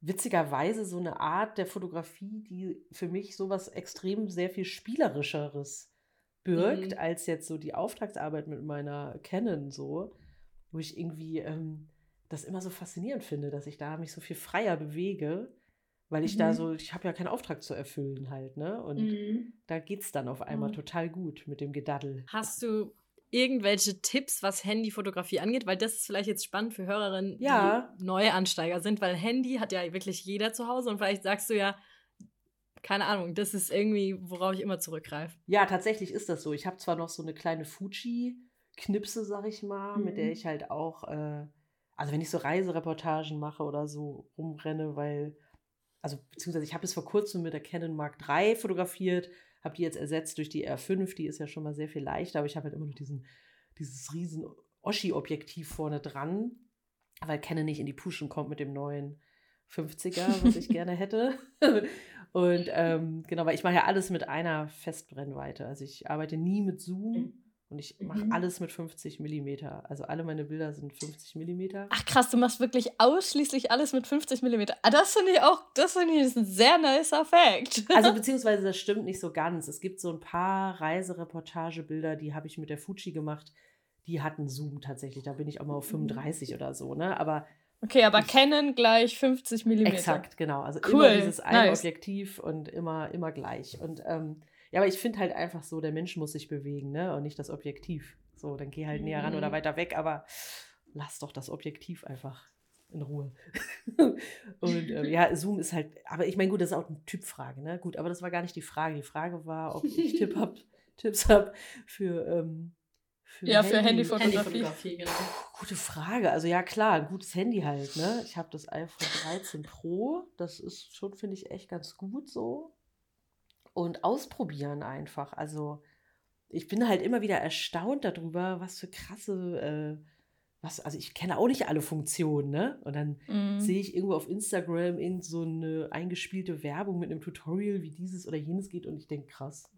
witzigerweise so eine Art der Fotografie, die für mich sowas extrem sehr viel spielerischeres birgt, Mhm. als jetzt so die Auftragsarbeit mit meiner Canon so, wo ich irgendwie ähm, das immer so faszinierend finde, dass ich da mich so viel freier bewege, weil ich da Mhm. so, ich habe ja keinen Auftrag zu erfüllen halt, ne? Und Mhm. da geht es dann auf einmal Mhm. total gut mit dem Gedaddel. Hast du irgendwelche Tipps, was Handyfotografie angeht? Weil das ist vielleicht jetzt spannend für Hörerinnen, Ja. die neue Ansteiger sind, weil Handy hat ja wirklich jeder zu Hause und vielleicht sagst du ja, keine Ahnung, das ist irgendwie, worauf ich immer zurückgreife. Ja, tatsächlich ist das so. Ich habe zwar noch so eine kleine Fuji-Knipse, sag ich mal, mit der Mhm. ich halt auch, äh, also wenn ich so Reisereportagen mache oder so rumrenne, weil, also beziehungsweise ich habe es vor kurzem mit der Canon Mark III fotografiert, habe die jetzt ersetzt durch die R5, die ist ja schon mal sehr viel leichter, aber ich habe halt immer noch diesen, dieses riesen Oschi-Objektiv vorne dran, weil Canon nicht in die Puschen kommt mit dem neuen 50er, was ich [LAUGHS] gerne hätte. Und ähm, genau, weil ich mache ja alles mit einer Festbrennweite. Also ich arbeite nie mit Zoom und ich mache Mhm. alles mit 50 Millimeter. Also alle meine Bilder sind 50 Millimeter. Ach krass, du machst wirklich ausschließlich alles mit 50 mm. Ah, das finde ich auch, das finde ich ist ein sehr nicer Fact. Also [LAUGHS] beziehungsweise das stimmt nicht so ganz. Es gibt so ein paar Reisereportagebilder, die habe ich mit der Fuji gemacht. Die hatten Zoom tatsächlich. Da bin ich auch mal auf 35 oder so, ne? Aber Okay, aber Canon gleich 50 mm. Exakt, genau. Also Cool, immer dieses eine nice. Objektiv und immer, immer gleich. Und ähm, ja, aber ich finde halt einfach so, der Mensch muss sich bewegen, ne? Und nicht das Objektiv. So, dann geh halt näher ran oder Mhm. weiter weg, aber lass doch das Objektiv einfach in Ruhe. [LAUGHS] und ähm, ja, Zoom ist halt, aber ich meine, gut, das ist auch eine Typfrage, ne? Gut, aber das war gar nicht die Frage. Die Frage war, ob ich Tipp hab, [LAUGHS] Tipps habe für, ähm, Für ja, für Handyfotografie. Handyfotografie genau. Gute Frage. Also ja, klar, ein gutes Handy halt, ne? Ich habe das iPhone 13 Pro. Das ist schon, finde ich, echt ganz gut so. Und ausprobieren einfach. Also ich bin halt immer wieder erstaunt darüber, was für krasse, äh, was, also ich kenne auch nicht alle Funktionen, ne? Und dann mm. sehe ich irgendwo auf Instagram irgend so eine eingespielte Werbung mit einem Tutorial, wie dieses oder jenes geht und ich denke, krass,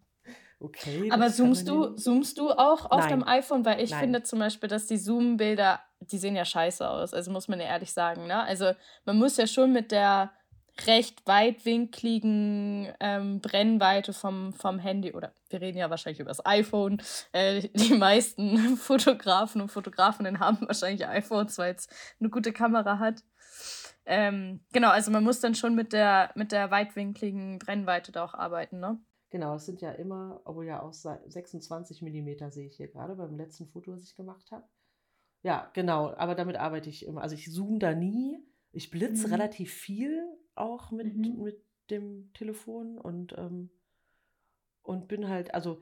Okay. Aber zoomst du, zoomst du auch auf Nein. dem iPhone? Weil ich Nein. finde zum Beispiel, dass die Zoom-Bilder, die sehen ja scheiße aus. Also muss man ja ehrlich sagen. Ne? Also man muss ja schon mit der recht weitwinkligen ähm, Brennweite vom, vom Handy, oder wir reden ja wahrscheinlich über das iPhone, äh, [LAUGHS] die meisten Fotografen und Fotografinnen haben wahrscheinlich iPhones, weil es eine gute Kamera hat. Ähm, genau, also man muss dann schon mit der, mit der weitwinkligen Brennweite da auch arbeiten, ne? Genau, es sind ja immer, obwohl ja auch 26 mm sehe ich hier gerade beim letzten Foto, was ich gemacht habe. Ja, genau, aber damit arbeite ich immer. Also ich zoome da nie. Ich blitze mhm. relativ viel auch mit, mhm. mit dem Telefon und, ähm, und bin halt, also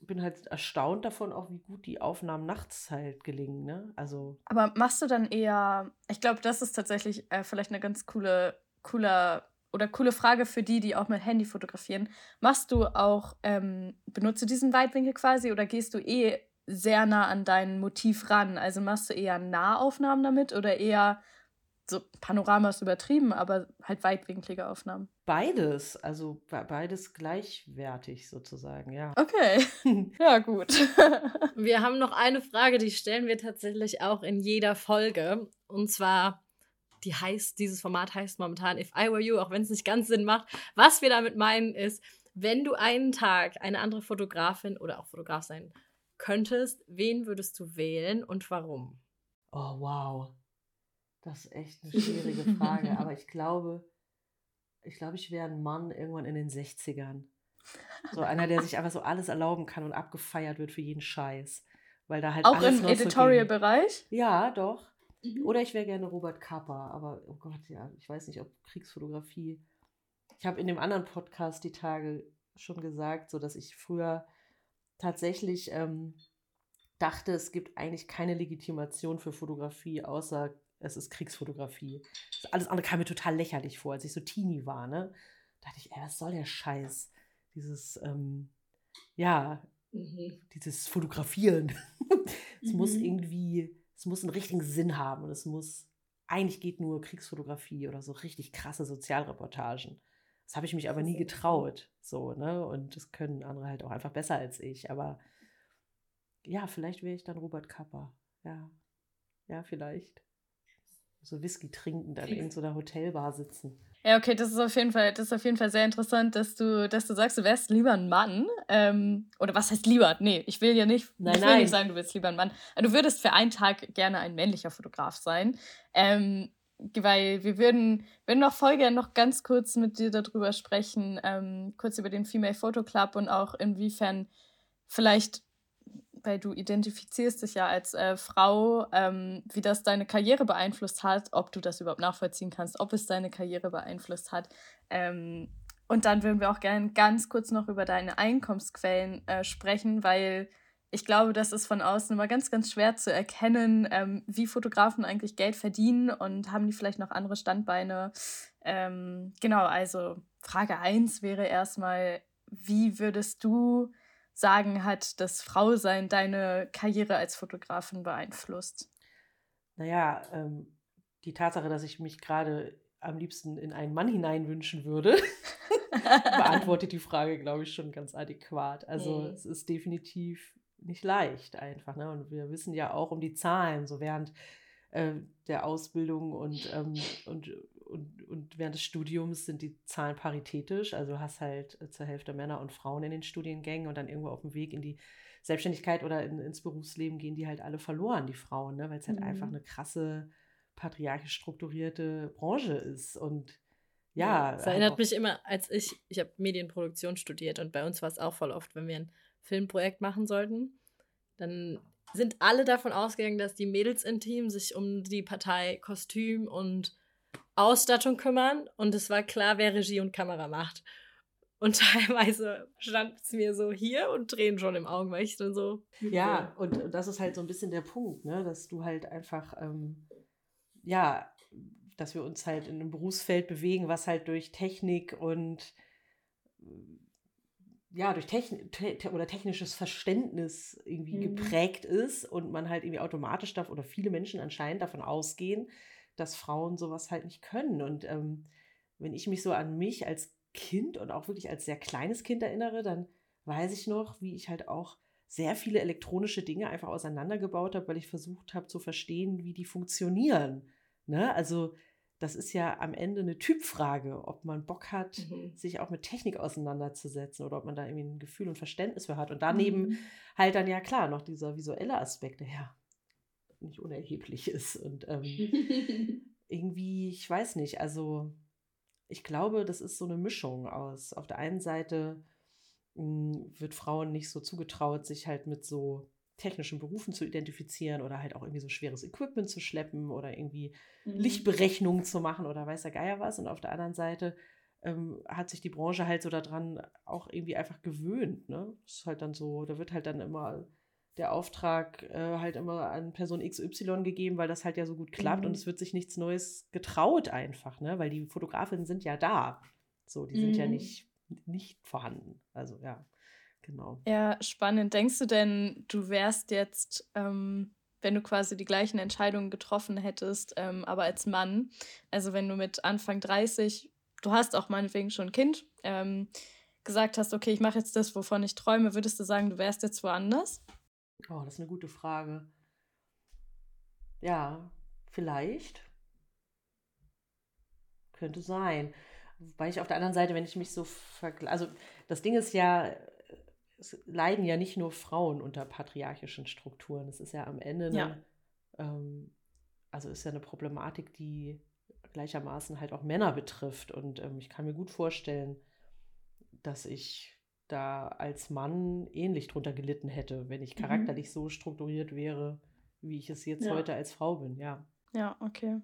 bin halt erstaunt davon auch, wie gut die Aufnahmen nachts halt gelingen, ne? Also. Aber machst du dann eher, ich glaube, das ist tatsächlich äh, vielleicht eine ganz coole, cooler oder coole Frage für die, die auch mit Handy fotografieren. Machst du auch, ähm, benutzt du diesen Weitwinkel quasi oder gehst du eh sehr nah an dein Motiv ran? Also machst du eher Nahaufnahmen damit oder eher so Panorama ist übertrieben, aber halt weitwinklige Aufnahmen? Beides, also beides gleichwertig sozusagen, ja. Okay, [LAUGHS] ja gut. wir haben noch eine Frage, die stellen wir tatsächlich auch in jeder Folge. Und zwar, die heißt, dieses Format heißt momentan If I Were You, auch wenn es nicht ganz Sinn macht. Was wir damit meinen ist, wenn du einen Tag eine andere Fotografin oder auch Fotograf sein könntest, wen würdest du wählen und warum? Oh, wow. Das ist echt eine schwierige Frage. [LAUGHS] Aber ich glaube, ich glaube, ich wäre ein Mann irgendwann in den 60ern. So einer, der sich einfach so alles erlauben kann und abgefeiert wird für jeden Scheiß. Weil da halt Auch im Editorial-Bereich? So ja, doch. Mhm. Oder ich wäre gerne Robert Kappa, aber oh Gott, ja, ich weiß nicht, ob Kriegsfotografie. Ich habe in dem anderen Podcast die Tage schon gesagt, so dass ich früher tatsächlich ähm, dachte, es gibt eigentlich keine Legitimation für Fotografie, außer es ist Kriegsfotografie. Alles andere kam mir total lächerlich vor, als ich so teeny war, ne? Da dachte ich, ey, was soll der Scheiß? Dieses, ähm, ja, mhm. dieses Fotografieren. [LAUGHS] es mhm. muss irgendwie es muss einen richtigen Sinn haben und es muss, eigentlich geht nur Kriegsfotografie oder so richtig krasse Sozialreportagen. Das habe ich mich aber nie getraut, so, ne? Und das können andere halt auch einfach besser als ich. Aber ja, vielleicht wäre ich dann Robert Kapper. Ja. Ja, vielleicht. So Whisky trinken, dann in irgendeiner Hotelbar sitzen. Ja, okay, das ist auf jeden Fall, das ist auf jeden Fall sehr interessant, dass du, dass du sagst, du wärst lieber ein Mann. Ähm, oder was heißt lieber? Nee, ich will ja nicht, nein, ich will nein. nicht sagen, du willst lieber ein Mann. Du würdest für einen Tag gerne ein männlicher Fotograf sein. Ähm, weil wir würden, würden noch voll gerne noch ganz kurz mit dir darüber sprechen, ähm, kurz über den Female Photo Club und auch inwiefern vielleicht weil du identifizierst dich ja als äh, Frau, ähm, wie das deine Karriere beeinflusst hat, ob du das überhaupt nachvollziehen kannst, ob es deine Karriere beeinflusst hat. Ähm, und dann würden wir auch gerne ganz kurz noch über deine Einkommensquellen äh, sprechen, weil ich glaube, das ist von außen immer ganz, ganz schwer zu erkennen, ähm, wie Fotografen eigentlich Geld verdienen und haben die vielleicht noch andere Standbeine. Ähm, genau, also Frage 1 wäre erstmal, wie würdest du sagen, hat das Frausein deine Karriere als Fotografin beeinflusst? Naja, ähm, die Tatsache, dass ich mich gerade am liebsten in einen Mann hineinwünschen würde, [LAUGHS] beantwortet die Frage, glaube ich, schon ganz adäquat. Also mhm. es ist definitiv nicht leicht einfach. Ne? Und wir wissen ja auch um die Zahlen, so während äh, der Ausbildung und, ähm, und und, und während des Studiums sind die Zahlen paritätisch. Also du hast halt äh, zur Hälfte Männer und Frauen in den Studiengängen und dann irgendwo auf dem Weg in die Selbstständigkeit oder in, ins Berufsleben gehen die halt alle verloren, die Frauen, ne? weil es halt mhm. einfach eine krasse, patriarchisch strukturierte Branche ist. Und ja. Das halt erinnert mich immer, als ich, ich habe Medienproduktion studiert und bei uns war es auch voll oft, wenn wir ein Filmprojekt machen sollten, dann sind alle davon ausgegangen, dass die Mädels im Team sich um die Partei Kostüm und Ausstattung kümmern und es war klar, wer Regie und Kamera macht. Und [LAUGHS] teilweise stand es mir so hier und Tränen schon im Augen, weil ich dann so. Ja, und das ist halt so ein bisschen der Punkt, ne? dass du halt einfach, ähm, ja, dass wir uns halt in einem Berufsfeld bewegen, was halt durch Technik und ja, durch Techn te oder technisches Verständnis irgendwie mhm. geprägt ist und man halt irgendwie automatisch darf oder viele Menschen anscheinend davon ausgehen, dass Frauen sowas halt nicht können. Und ähm, wenn ich mich so an mich als Kind und auch wirklich als sehr kleines Kind erinnere, dann weiß ich noch, wie ich halt auch sehr viele elektronische Dinge einfach auseinandergebaut habe, weil ich versucht habe zu verstehen, wie die funktionieren. Ne? Also das ist ja am Ende eine Typfrage, ob man Bock hat, mhm. sich auch mit Technik auseinanderzusetzen oder ob man da irgendwie ein Gefühl und Verständnis für hat. Und daneben mhm. halt dann ja klar noch dieser visuelle Aspekt, ja nicht unerheblich [LAUGHS] ist. Und ähm, [LAUGHS] irgendwie, ich weiß nicht, also ich glaube, das ist so eine Mischung aus. Auf der einen Seite mh, hm, wird Frauen nicht so zugetraut, sich halt mit so technischen Berufen zu identifizieren oder halt auch irgendwie so schweres Equipment zu schleppen oder irgendwie mhm. Lichtberechnungen zu machen oder weiß der Geier was. Und auf der anderen Seite ähm, hat sich die Branche halt so daran auch irgendwie einfach gewöhnt. Ne? Das ist halt dann so, da wird halt dann immer der Auftrag äh, halt immer an Person XY gegeben, weil das halt ja so gut klappt mhm. und es wird sich nichts Neues getraut einfach, ne? Weil die Fotografinnen sind ja da. So, die mhm. sind ja mhm. nicht, nicht vorhanden. Also ja. Genau. Ja, spannend. Denkst du denn, du wärst jetzt, ähm, wenn du quasi die gleichen Entscheidungen getroffen hättest, ähm, aber als Mann, also wenn du mit Anfang 30, du hast auch meinetwegen schon ein Kind, ähm, gesagt hast, okay, ich mache jetzt das, wovon ich träume, würdest du sagen, du wärst jetzt woanders? Oh, das ist eine gute Frage. Ja, vielleicht. Könnte sein. Weil ich auf der anderen Seite, wenn ich mich so vergleiche, also das Ding ist ja, es leiden ja nicht nur Frauen unter patriarchischen Strukturen. Es ist ja am Ende, eine, ja. Ähm, also ist ja eine Problematik, die gleichermaßen halt auch Männer betrifft. Und ähm, ich kann mir gut vorstellen, dass ich da als Mann ähnlich drunter gelitten hätte, wenn ich mhm. charakterlich mhm. so strukturiert wäre, wie ich es jetzt ja. heute als Frau bin, ja. Ja, okay.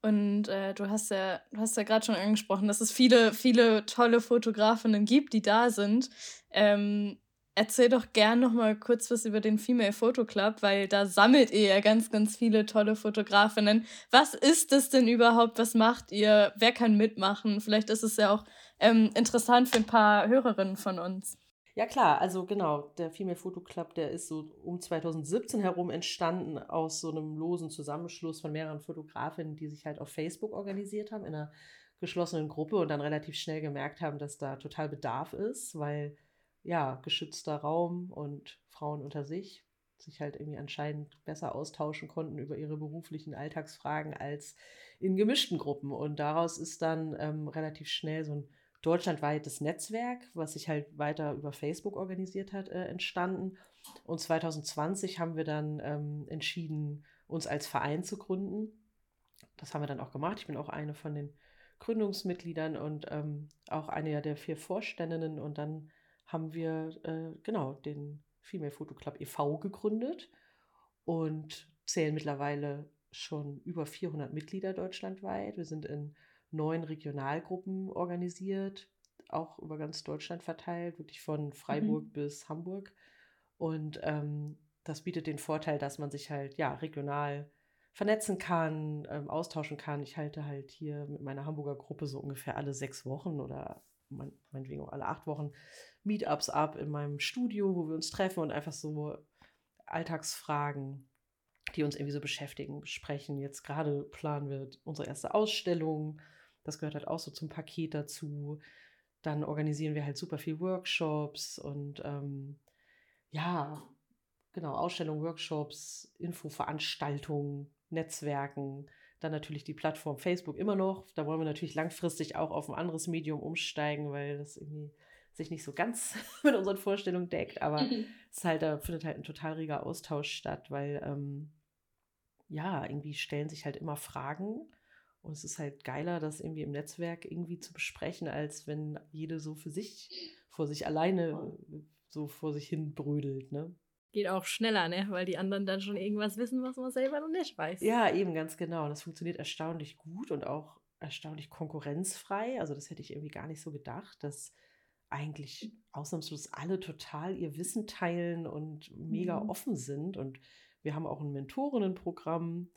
Und äh, du hast ja, du hast ja gerade schon angesprochen, dass es viele, viele tolle Fotografinnen gibt, die da sind. Ähm, erzähl doch gern noch mal kurz was über den Female Photo Club, weil da sammelt ihr ja ganz, ganz viele tolle Fotografinnen. Was ist das denn überhaupt? Was macht ihr? Wer kann mitmachen? Vielleicht ist es ja auch ähm, interessant für ein paar Hörerinnen von uns. Ja klar, also genau, der Female Photo Club, der ist so um 2017 herum entstanden aus so einem losen Zusammenschluss von mehreren Fotografinnen, die sich halt auf Facebook organisiert haben in einer geschlossenen Gruppe und dann relativ schnell gemerkt haben, dass da total Bedarf ist, weil ja, geschützter Raum und Frauen unter sich sich halt irgendwie anscheinend besser austauschen konnten über ihre beruflichen Alltagsfragen als in gemischten Gruppen. Und daraus ist dann ähm, relativ schnell so ein deutschlandweites Netzwerk, was sich halt weiter über Facebook organisiert hat, äh, entstanden. Und 2020 haben wir dann ähm, entschieden, uns als Verein zu gründen. Das haben wir dann auch gemacht. Ich bin auch eine von den Gründungsmitgliedern und ähm, auch eine der vier Vorständinnen. Und dann haben wir äh, genau den Female Photo Club e.V. gegründet und zählen mittlerweile schon über 400 Mitglieder deutschlandweit. Wir sind in neun Regionalgruppen organisiert, auch über ganz Deutschland verteilt, wirklich von Freiburg mhm. bis Hamburg. Und ähm, das bietet den Vorteil, dass man sich halt ja regional vernetzen kann, ähm, austauschen kann. Ich halte halt hier mit meiner Hamburger Gruppe so ungefähr alle sechs Wochen oder mein, meinetwegen auch alle acht Wochen Meetups ab in meinem Studio, wo wir uns treffen und einfach so Alltagsfragen, die uns irgendwie so beschäftigen, besprechen. Jetzt gerade planen wir unsere erste Ausstellung das gehört halt auch so zum Paket dazu. Dann organisieren wir halt super viel Workshops und ähm, ja, genau, Ausstellungen, Workshops, Infoveranstaltungen, Netzwerken. Dann natürlich die Plattform Facebook immer noch. Da wollen wir natürlich langfristig auch auf ein anderes Medium umsteigen, weil das irgendwie sich nicht so ganz [LAUGHS] mit unseren Vorstellungen deckt. Aber es halt, da findet halt ein total reger Austausch statt, weil ähm, ja, irgendwie stellen sich halt immer Fragen und es ist halt geiler, das irgendwie im Netzwerk irgendwie zu besprechen, als wenn jede so für sich, vor sich alleine so vor sich hin brödelt, ne? Geht auch schneller, ne? Weil die anderen dann schon irgendwas wissen, was man selber noch nicht weiß. Ja, eben ganz genau. Und das funktioniert erstaunlich gut und auch erstaunlich konkurrenzfrei. Also das hätte ich irgendwie gar nicht so gedacht, dass eigentlich ausnahmslos alle total ihr Wissen teilen und mega Mhm. offen sind. Und wir haben auch ein Mentorinnenprogramm,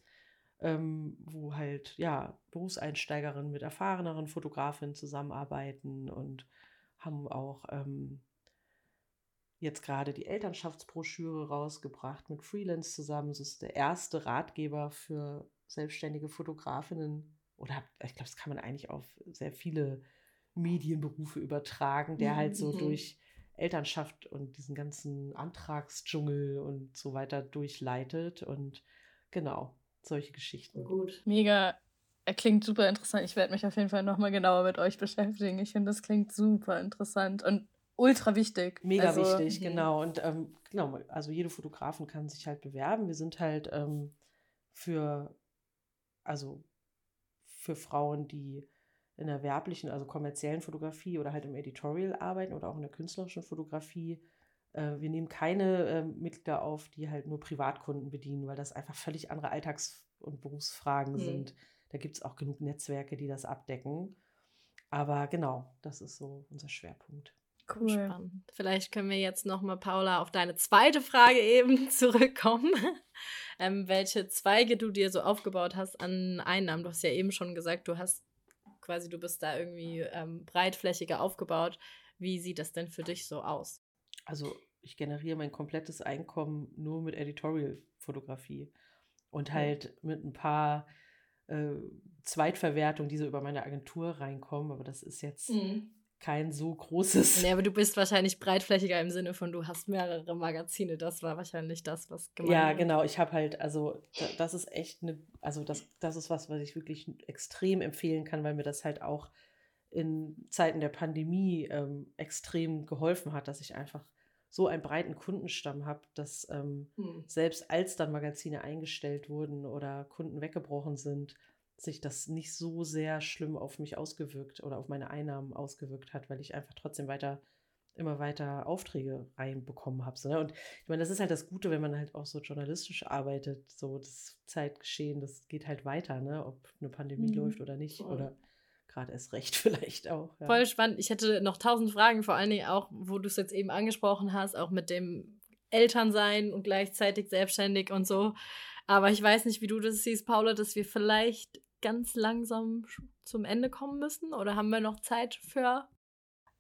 ähm, wo halt ja Berufseinsteigerinnen mit erfahreneren Fotografinnen zusammenarbeiten und haben auch ähm, jetzt gerade die Elternschaftsbroschüre rausgebracht mit Freelance zusammen. Es ist der erste Ratgeber für selbstständige Fotografinnen. Oder ich glaube, das kann man eigentlich auf sehr viele Medienberufe übertragen, der halt so Mhm. durch Elternschaft und diesen ganzen Antragsdschungel und so weiter durchleitet. Und genau, solche Geschichten. Gut. Mega. Er klingt super interessant. Ich werde mich auf jeden Fall nochmal genauer mit euch beschäftigen. Ich finde, das klingt super interessant und ultra wichtig. Mega Also, wichtig, mhm. genau. Und ähm, genau, also jede Fotografin kann sich halt bewerben. Wir sind halt ähm, für, also für Frauen, die in der werblichen, also kommerziellen Fotografie oder halt im Editorial arbeiten oder auch in der künstlerischen Fotografie. Äh, wir nehmen keine äh, Mitglieder auf, die halt nur Privatkunden bedienen, weil das einfach völlig andere Alltags- und Berufsfragen Mhm. sind. Da gibt es auch genug Netzwerke, die das abdecken. Aber genau, das ist so unser Schwerpunkt. Cool. Spannend. Vielleicht können wir jetzt noch mal, Paula, auf deine zweite Frage eben [LAUGHS] zurückkommen. ähm, welche Zweige du dir so aufgebaut hast an Einnahmen. Du hast ja eben schon gesagt, du hast quasi, du bist da irgendwie ähm, breitflächiger aufgebaut. Wie sieht das denn für dich so aus? Also ich generiere mein komplettes Einkommen nur mit Editorial-Fotografie und halt mit ein paar äh, Zweitverwertungen, die so über meine Agentur reinkommen. Aber das ist jetzt kein so großes. Nee, aber du bist wahrscheinlich breitflächiger im Sinne von, du hast mehrere Magazine. Das war wahrscheinlich das, was gemeint Ja, genau. Ich habe halt, also da, das ist echt eine, also das, das ist was, was ich wirklich extrem empfehlen kann, weil mir das halt auch in Zeiten der Pandemie ähm, extrem geholfen hat, dass ich einfach so einen breiten Kundenstamm habe, dass ähm, Hm. selbst als dann Magazine eingestellt wurden oder Kunden weggebrochen sind, sich das nicht so sehr schlimm auf mich ausgewirkt oder auf meine Einnahmen ausgewirkt hat, weil ich einfach trotzdem weiter immer weiter Aufträge reinbekommen habe. So, ne? Und ich meine, das ist halt das Gute, wenn man halt auch so journalistisch arbeitet, so das Zeitgeschehen, das geht halt weiter, ne? ob eine Pandemie Mhm. läuft oder nicht Voll. oder gerade erst recht [LAUGHS] vielleicht auch. Ja. Voll spannend. Ich hätte noch tausend Fragen, vor allen Dingen auch, wo du es jetzt eben angesprochen hast, auch mit dem Elternsein und gleichzeitig selbstständig und so. Aber ich weiß nicht, wie du das siehst, Paula, dass wir vielleicht ganz langsam zum Ende kommen müssen? Oder haben wir noch Zeit für?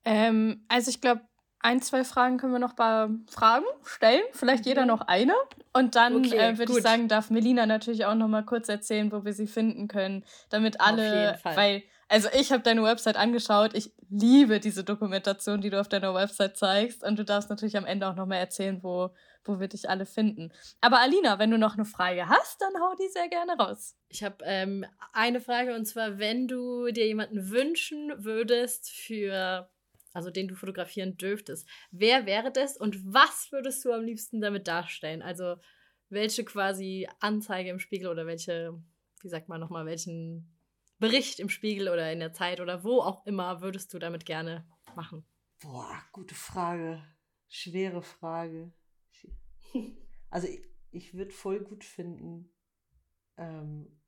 Ähm, also ich glaube, ein, zwei Fragen können wir noch bei Fragen stellen. Vielleicht jeder Mhm. noch eine. Und dann Okay, äh, würde ich sagen, darf Melina natürlich auch noch mal kurz erzählen, wo wir sie finden können, damit Auf alle, jeden Fall. weil also ich habe deine Website angeschaut. Ich liebe diese Dokumentation, die du auf deiner Website zeigst. Und du darfst natürlich am Ende auch noch mal erzählen, wo, wo wir dich alle finden. Aber Alina, wenn du noch eine Frage hast, dann hau die sehr gerne raus. Ich habe ähm, eine Frage und zwar, wenn du dir jemanden wünschen würdest für, also den du fotografieren dürftest, wer wäre das und was würdest du am liebsten damit darstellen? Also welche quasi Anzeige im Spiegel oder welche, wie sagt man nochmal, welchen Bericht im Spiegel oder in der Zeit oder wo auch immer würdest du damit gerne machen? Boah, gute Frage. Schwere Frage. [LAUGHS] Also ich, ich würde voll gut finden, ähm,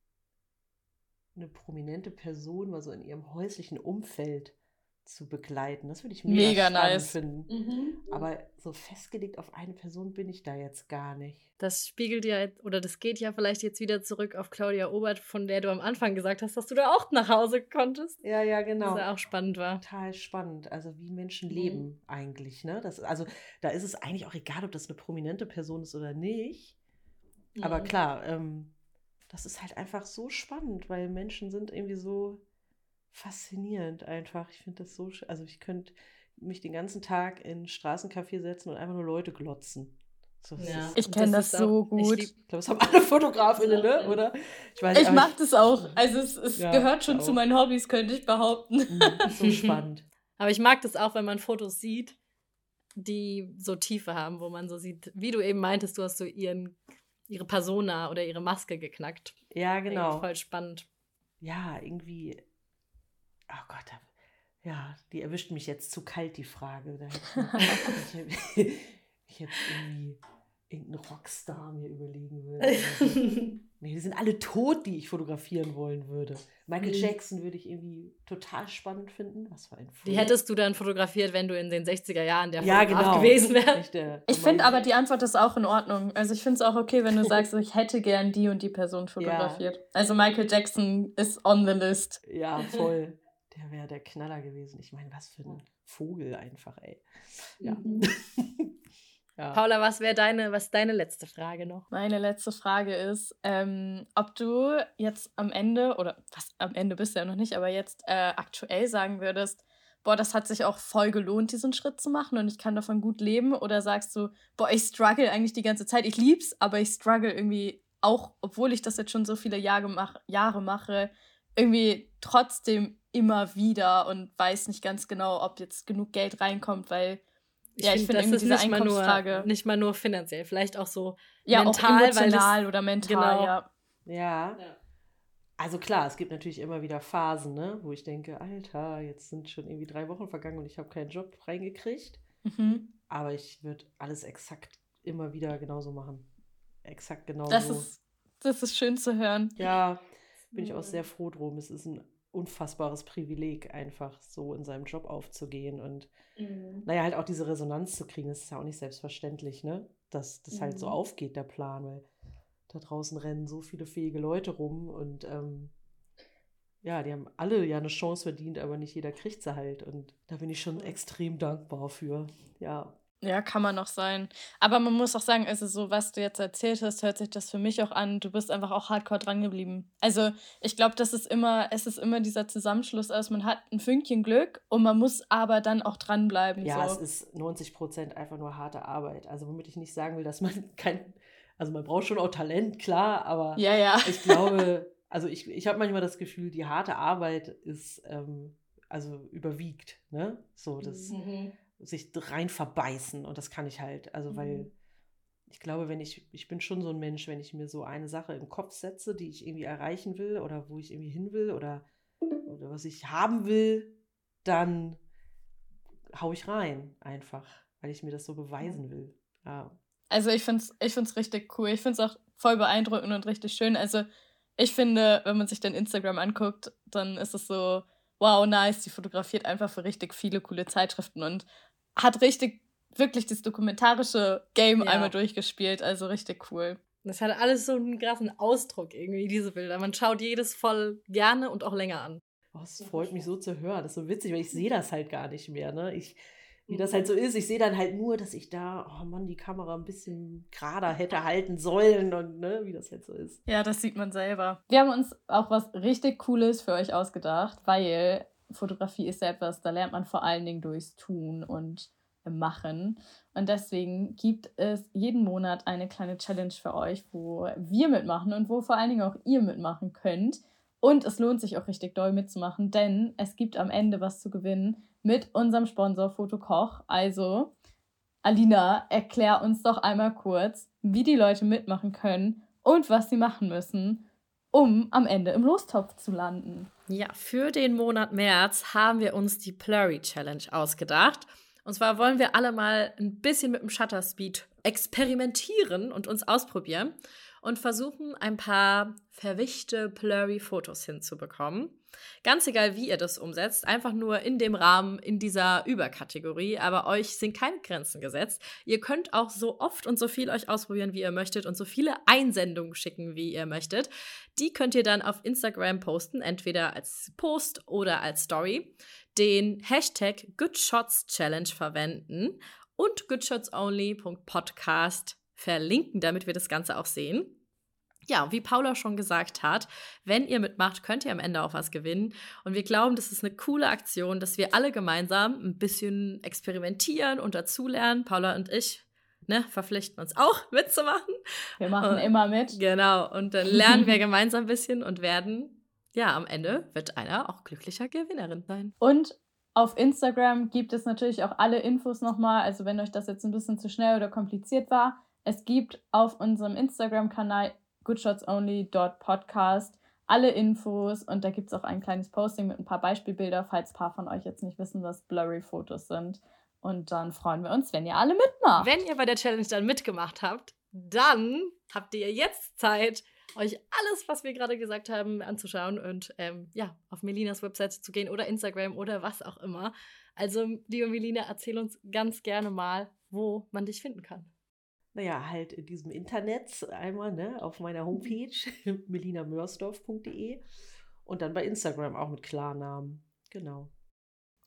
eine prominente Person mal so in ihrem häuslichen Umfeld zu begleiten. Das würde ich mega, Mega spannend nice. finden. Aber so festgelegt auf eine Person bin ich da jetzt gar nicht. Das spiegelt ja jetzt- oder das geht ja vielleicht jetzt wieder zurück auf Claudia Obert, von der du am Anfang gesagt hast, dass du da auch nach Hause konntest. Ja, ja, genau. Was ja auch spannend war. Total spannend. Also wie Menschen Mhm. leben eigentlich. Ne? Das, also da ist es eigentlich auch egal, ob das eine prominente Person ist oder nicht. Aber Mhm. klar, ähm, das ist halt einfach so spannend, weil Menschen sind irgendwie so faszinierend einfach. Ich finde das so, sch- also ich könnte mich den ganzen Tag in Straßencafé setzen und einfach nur Leute glotzen. So, das Ja. ist, Ich kenn das ist so auch- gut. Ich glaube, das haben alle [LAUGHS] Fotografinnen, ne? oder? Ich weiß Ich mache das auch. [LAUGHS] Also es, es Ja, gehört schon ich zu auch. meinen Hobbys, könnte ich behaupten. Mm, so [LAUGHS] spannend. aber ich mag das auch, wenn man Fotos sieht, die so Tiefe haben, wo man so sieht, wie du eben meintest, du hast so ihren, ihre Persona oder ihre Maske geknackt. Ja, genau. Voll spannend. Ja, irgendwie. Oh Gott, da- ja, die erwischt mich jetzt zu kalt, die Frage. Da hätte ich, [LAUGHS] ich jetzt irgendwie irgendeinen Rockstar mir überlegen so. [LAUGHS] Nee, die sind alle tot, die ich fotografieren wollen würde. Michael Mhm. Jackson würde ich irgendwie total spannend finden. Was für ein Die hättest du dann fotografiert, wenn du in den 60er Jahren der ja, Fotograf genau. gewesen wärst. Ich finde aber die Antwort ist auch in Ordnung. Also ich finde es auch okay, wenn du sagst, ich hätte gern die und die Person [LAUGHS] fotografiert. Also Michael Jackson ist on the list. Ja, voll. Der wäre der Knaller gewesen. Ich meine, was für ein Vogel einfach, ey. Ja. Mhm. [LAUGHS] ja. Paula, was wäre deine, was deine letzte Frage noch? Meine letzte Frage ist, ähm, ob du jetzt am Ende, oder was am Ende bist du ja noch nicht, aber jetzt äh, aktuell sagen würdest, boah, das hat sich auch voll gelohnt, diesen Schritt zu machen und ich kann davon gut leben? Oder sagst du, boah, ich struggle eigentlich die ganze Zeit, ich lieb's, aber ich struggle irgendwie auch, obwohl ich das jetzt schon so viele Jahre, mach, Jahre mache, irgendwie trotzdem immer wieder und weiß nicht ganz genau, ob jetzt genug Geld reinkommt, weil Ja, ich find, finde das irgendwie ist diese nicht mal, nur, Einkommensfrage- nicht mal nur finanziell, vielleicht auch so ja mental, auch weil das- emotional oder mental, genau. ja. Ja. Also klar, es gibt natürlich immer wieder Phasen, ne, wo ich denke, Alter, jetzt sind schon irgendwie drei Wochen vergangen und ich habe keinen Job reingekriegt. Mhm. Aber ich würde alles exakt immer wieder genauso machen. Exakt genauso. Das ist, das ist schön zu hören. ja, bin ich auch sehr froh drum. Es ist ein unfassbares Privileg, einfach so in seinem Job aufzugehen und naja, halt auch diese Resonanz zu kriegen. Das ist ja auch nicht selbstverständlich, ne? Dass das halt so Mhm. aufgeht, der Plan, weil da draußen rennen so viele fähige Leute rum und ähm, ja, die haben alle ja eine Chance verdient, aber nicht jeder kriegt sie halt. Und da bin ich schon extrem dankbar für. Ja. Ja, kann man noch sein. Aber man muss auch sagen, also so, was du jetzt erzählt hast, hört sich das für mich auch an. Du bist einfach auch hardcore dran geblieben. Also ich glaube, das ist immer, es ist immer dieser Zusammenschluss aus, man hat ein Fünkchen Glück und man muss aber dann auch dranbleiben. Ja, so. es ist 90 Prozent einfach nur harte Arbeit. Also womit ich nicht sagen will, dass man [LAUGHS] kein, also man braucht schon auch Talent, klar, aber ja, ja. [LAUGHS] ich glaube, also ich, ich habe manchmal das Gefühl, die harte Arbeit ist, ähm, also überwiegt, ne? So, das Mhm. Sich rein verbeißen und das kann ich halt, also weil Mhm. ich glaube, wenn ich, ich bin schon so ein Mensch, wenn ich mir so eine Sache im Kopf setze, die ich irgendwie erreichen will oder wo ich irgendwie hin will oder, oder was ich haben will, dann hau ich rein einfach, weil ich mir das so beweisen will. Ja. Also ich finde es ich find's richtig cool. Ich finde es auch voll beeindruckend und richtig schön. Also ich finde, wenn man sich dann Instagram anguckt, dann ist es so, wow, nice, die fotografiert einfach für richtig viele coole Zeitschriften und hat richtig, wirklich das dokumentarische Game Ja. einmal durchgespielt. Also richtig cool. Das hat alles so einen krassen Ausdruck irgendwie, diese Bilder. Man schaut jedes voll gerne und auch länger an. Oh, es freut mich so zu hören. Das ist so witzig, weil ich sehe das halt gar nicht mehr. Ne? Ich, wie das halt so ist, ich sehe dann halt nur, dass ich da, oh Mann, die Kamera ein bisschen gerader hätte halten sollen und ne, wie das halt so ist. Ja, das sieht man selber. Wir haben uns auch was richtig Cooles für euch ausgedacht, weil Fotografie ist ja etwas, da lernt man vor allen Dingen durchs Tun und Machen. Und deswegen gibt es jeden Monat eine kleine Challenge für euch, wo wir mitmachen und wo vor allen Dingen auch ihr mitmachen könnt. Und es lohnt sich auch richtig doll mitzumachen, denn es gibt am Ende was zu gewinnen mit unserem Sponsor Fotokoch. Also, Alina, erklär uns doch einmal kurz, wie die Leute mitmachen können und was sie machen müssen, um am Ende im Lostopf zu landen. Ja, für den Monat März haben wir uns die Plurry Challenge ausgedacht. Und zwar wollen wir alle mal ein bisschen mit dem Shutter Speed experimentieren und uns ausprobieren und versuchen, ein paar verwischte Blurry-Fotos hinzubekommen. Ganz egal, wie ihr das umsetzt, einfach nur in dem Rahmen, in dieser Überkategorie, aber euch sind keine Grenzen gesetzt. Ihr könnt auch so oft und so viel euch ausprobieren, wie ihr möchtet und so viele Einsendungen schicken, wie ihr möchtet. Die könnt ihr dann auf Instagram posten, entweder als Post oder als Story. Den Hashtag GoodShotsChallenge verwenden und goodshotsonly.podcast verlinken, damit wir das Ganze auch sehen. Ja, wie Paula schon gesagt hat, wenn ihr mitmacht, könnt ihr am Ende auch was gewinnen. Und wir glauben, das ist eine coole Aktion, dass wir alle gemeinsam ein bisschen experimentieren und dazulernen. Paula und ich ne, verpflichten uns auch [LAUGHS] mitzumachen. Wir machen immer mit. Genau, und dann lernen wir [LAUGHS] gemeinsam ein bisschen und werden, ja, am Ende wird einer auch glücklicher Gewinnerin sein. Und auf Instagram gibt es natürlich auch alle Infos nochmal. Also wenn euch das jetzt ein bisschen zu schnell oder kompliziert war, es gibt auf unserem Instagram-Kanal goodshotsonly.podcast alle Infos und da gibt es auch ein kleines Posting mit ein paar Beispielbilder, falls ein paar von euch jetzt nicht wissen, was Blurry-Fotos sind. Und dann freuen wir uns, wenn ihr alle mitmacht. Wenn ihr bei der Challenge dann mitgemacht habt, dann habt ihr jetzt Zeit, euch alles, was wir gerade gesagt haben, anzuschauen und ähm, ja, auf Melinas Website zu gehen oder Instagram oder was auch immer. Also, liebe Melina, erzähl uns ganz gerne mal, wo man dich finden kann. Naja, halt in diesem Internet einmal, ne, auf meiner Homepage [LAUGHS] melinamörsdorf.de und dann bei Instagram auch mit Klarnamen. Genau.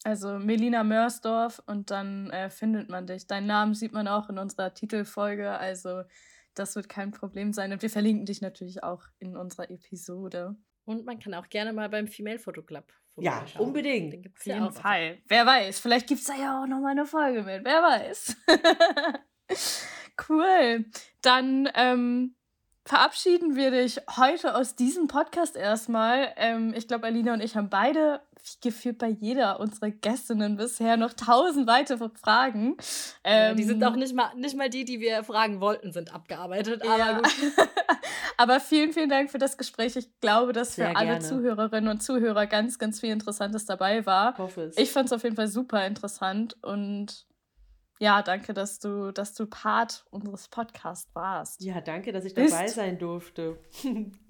Also Melina Mörsdorf und dann äh, findet man dich. Deinen Namen sieht man auch in unserer Titelfolge, also das wird kein Problem sein. Und wir verlinken dich natürlich auch in unserer Episode. Und man kann auch gerne mal beim Female Photo Club Ja, unbedingt. Den gibt's Auf jeden ja Fall. Wer weiß, vielleicht gibt es da ja auch nochmal eine Folge mit. Wer weiß. [LAUGHS] cool. Dann ähm, verabschieden wir dich heute aus diesem Podcast erstmal. Ähm, ich glaube, Alina und ich haben beide gefühlt bei jeder unserer Gästinnen bisher noch tausend weitere Fragen. Ähm, ja, die sind ähm, auch nicht mal, nicht mal die, die wir fragen wollten, sind abgearbeitet. Aber, ja. [LAUGHS] aber vielen, vielen Dank für das Gespräch. Ich glaube, dass für Sehr alle gerne. Zuhörerinnen und Zuhörer ganz, ganz viel Interessantes dabei war. Ich, hoffe es. ich fand es auf jeden Fall super interessant und ja, danke, dass du, dass du Part unseres Podcasts warst. Ja, danke, dass ich dabei Bist. sein durfte. [LAUGHS]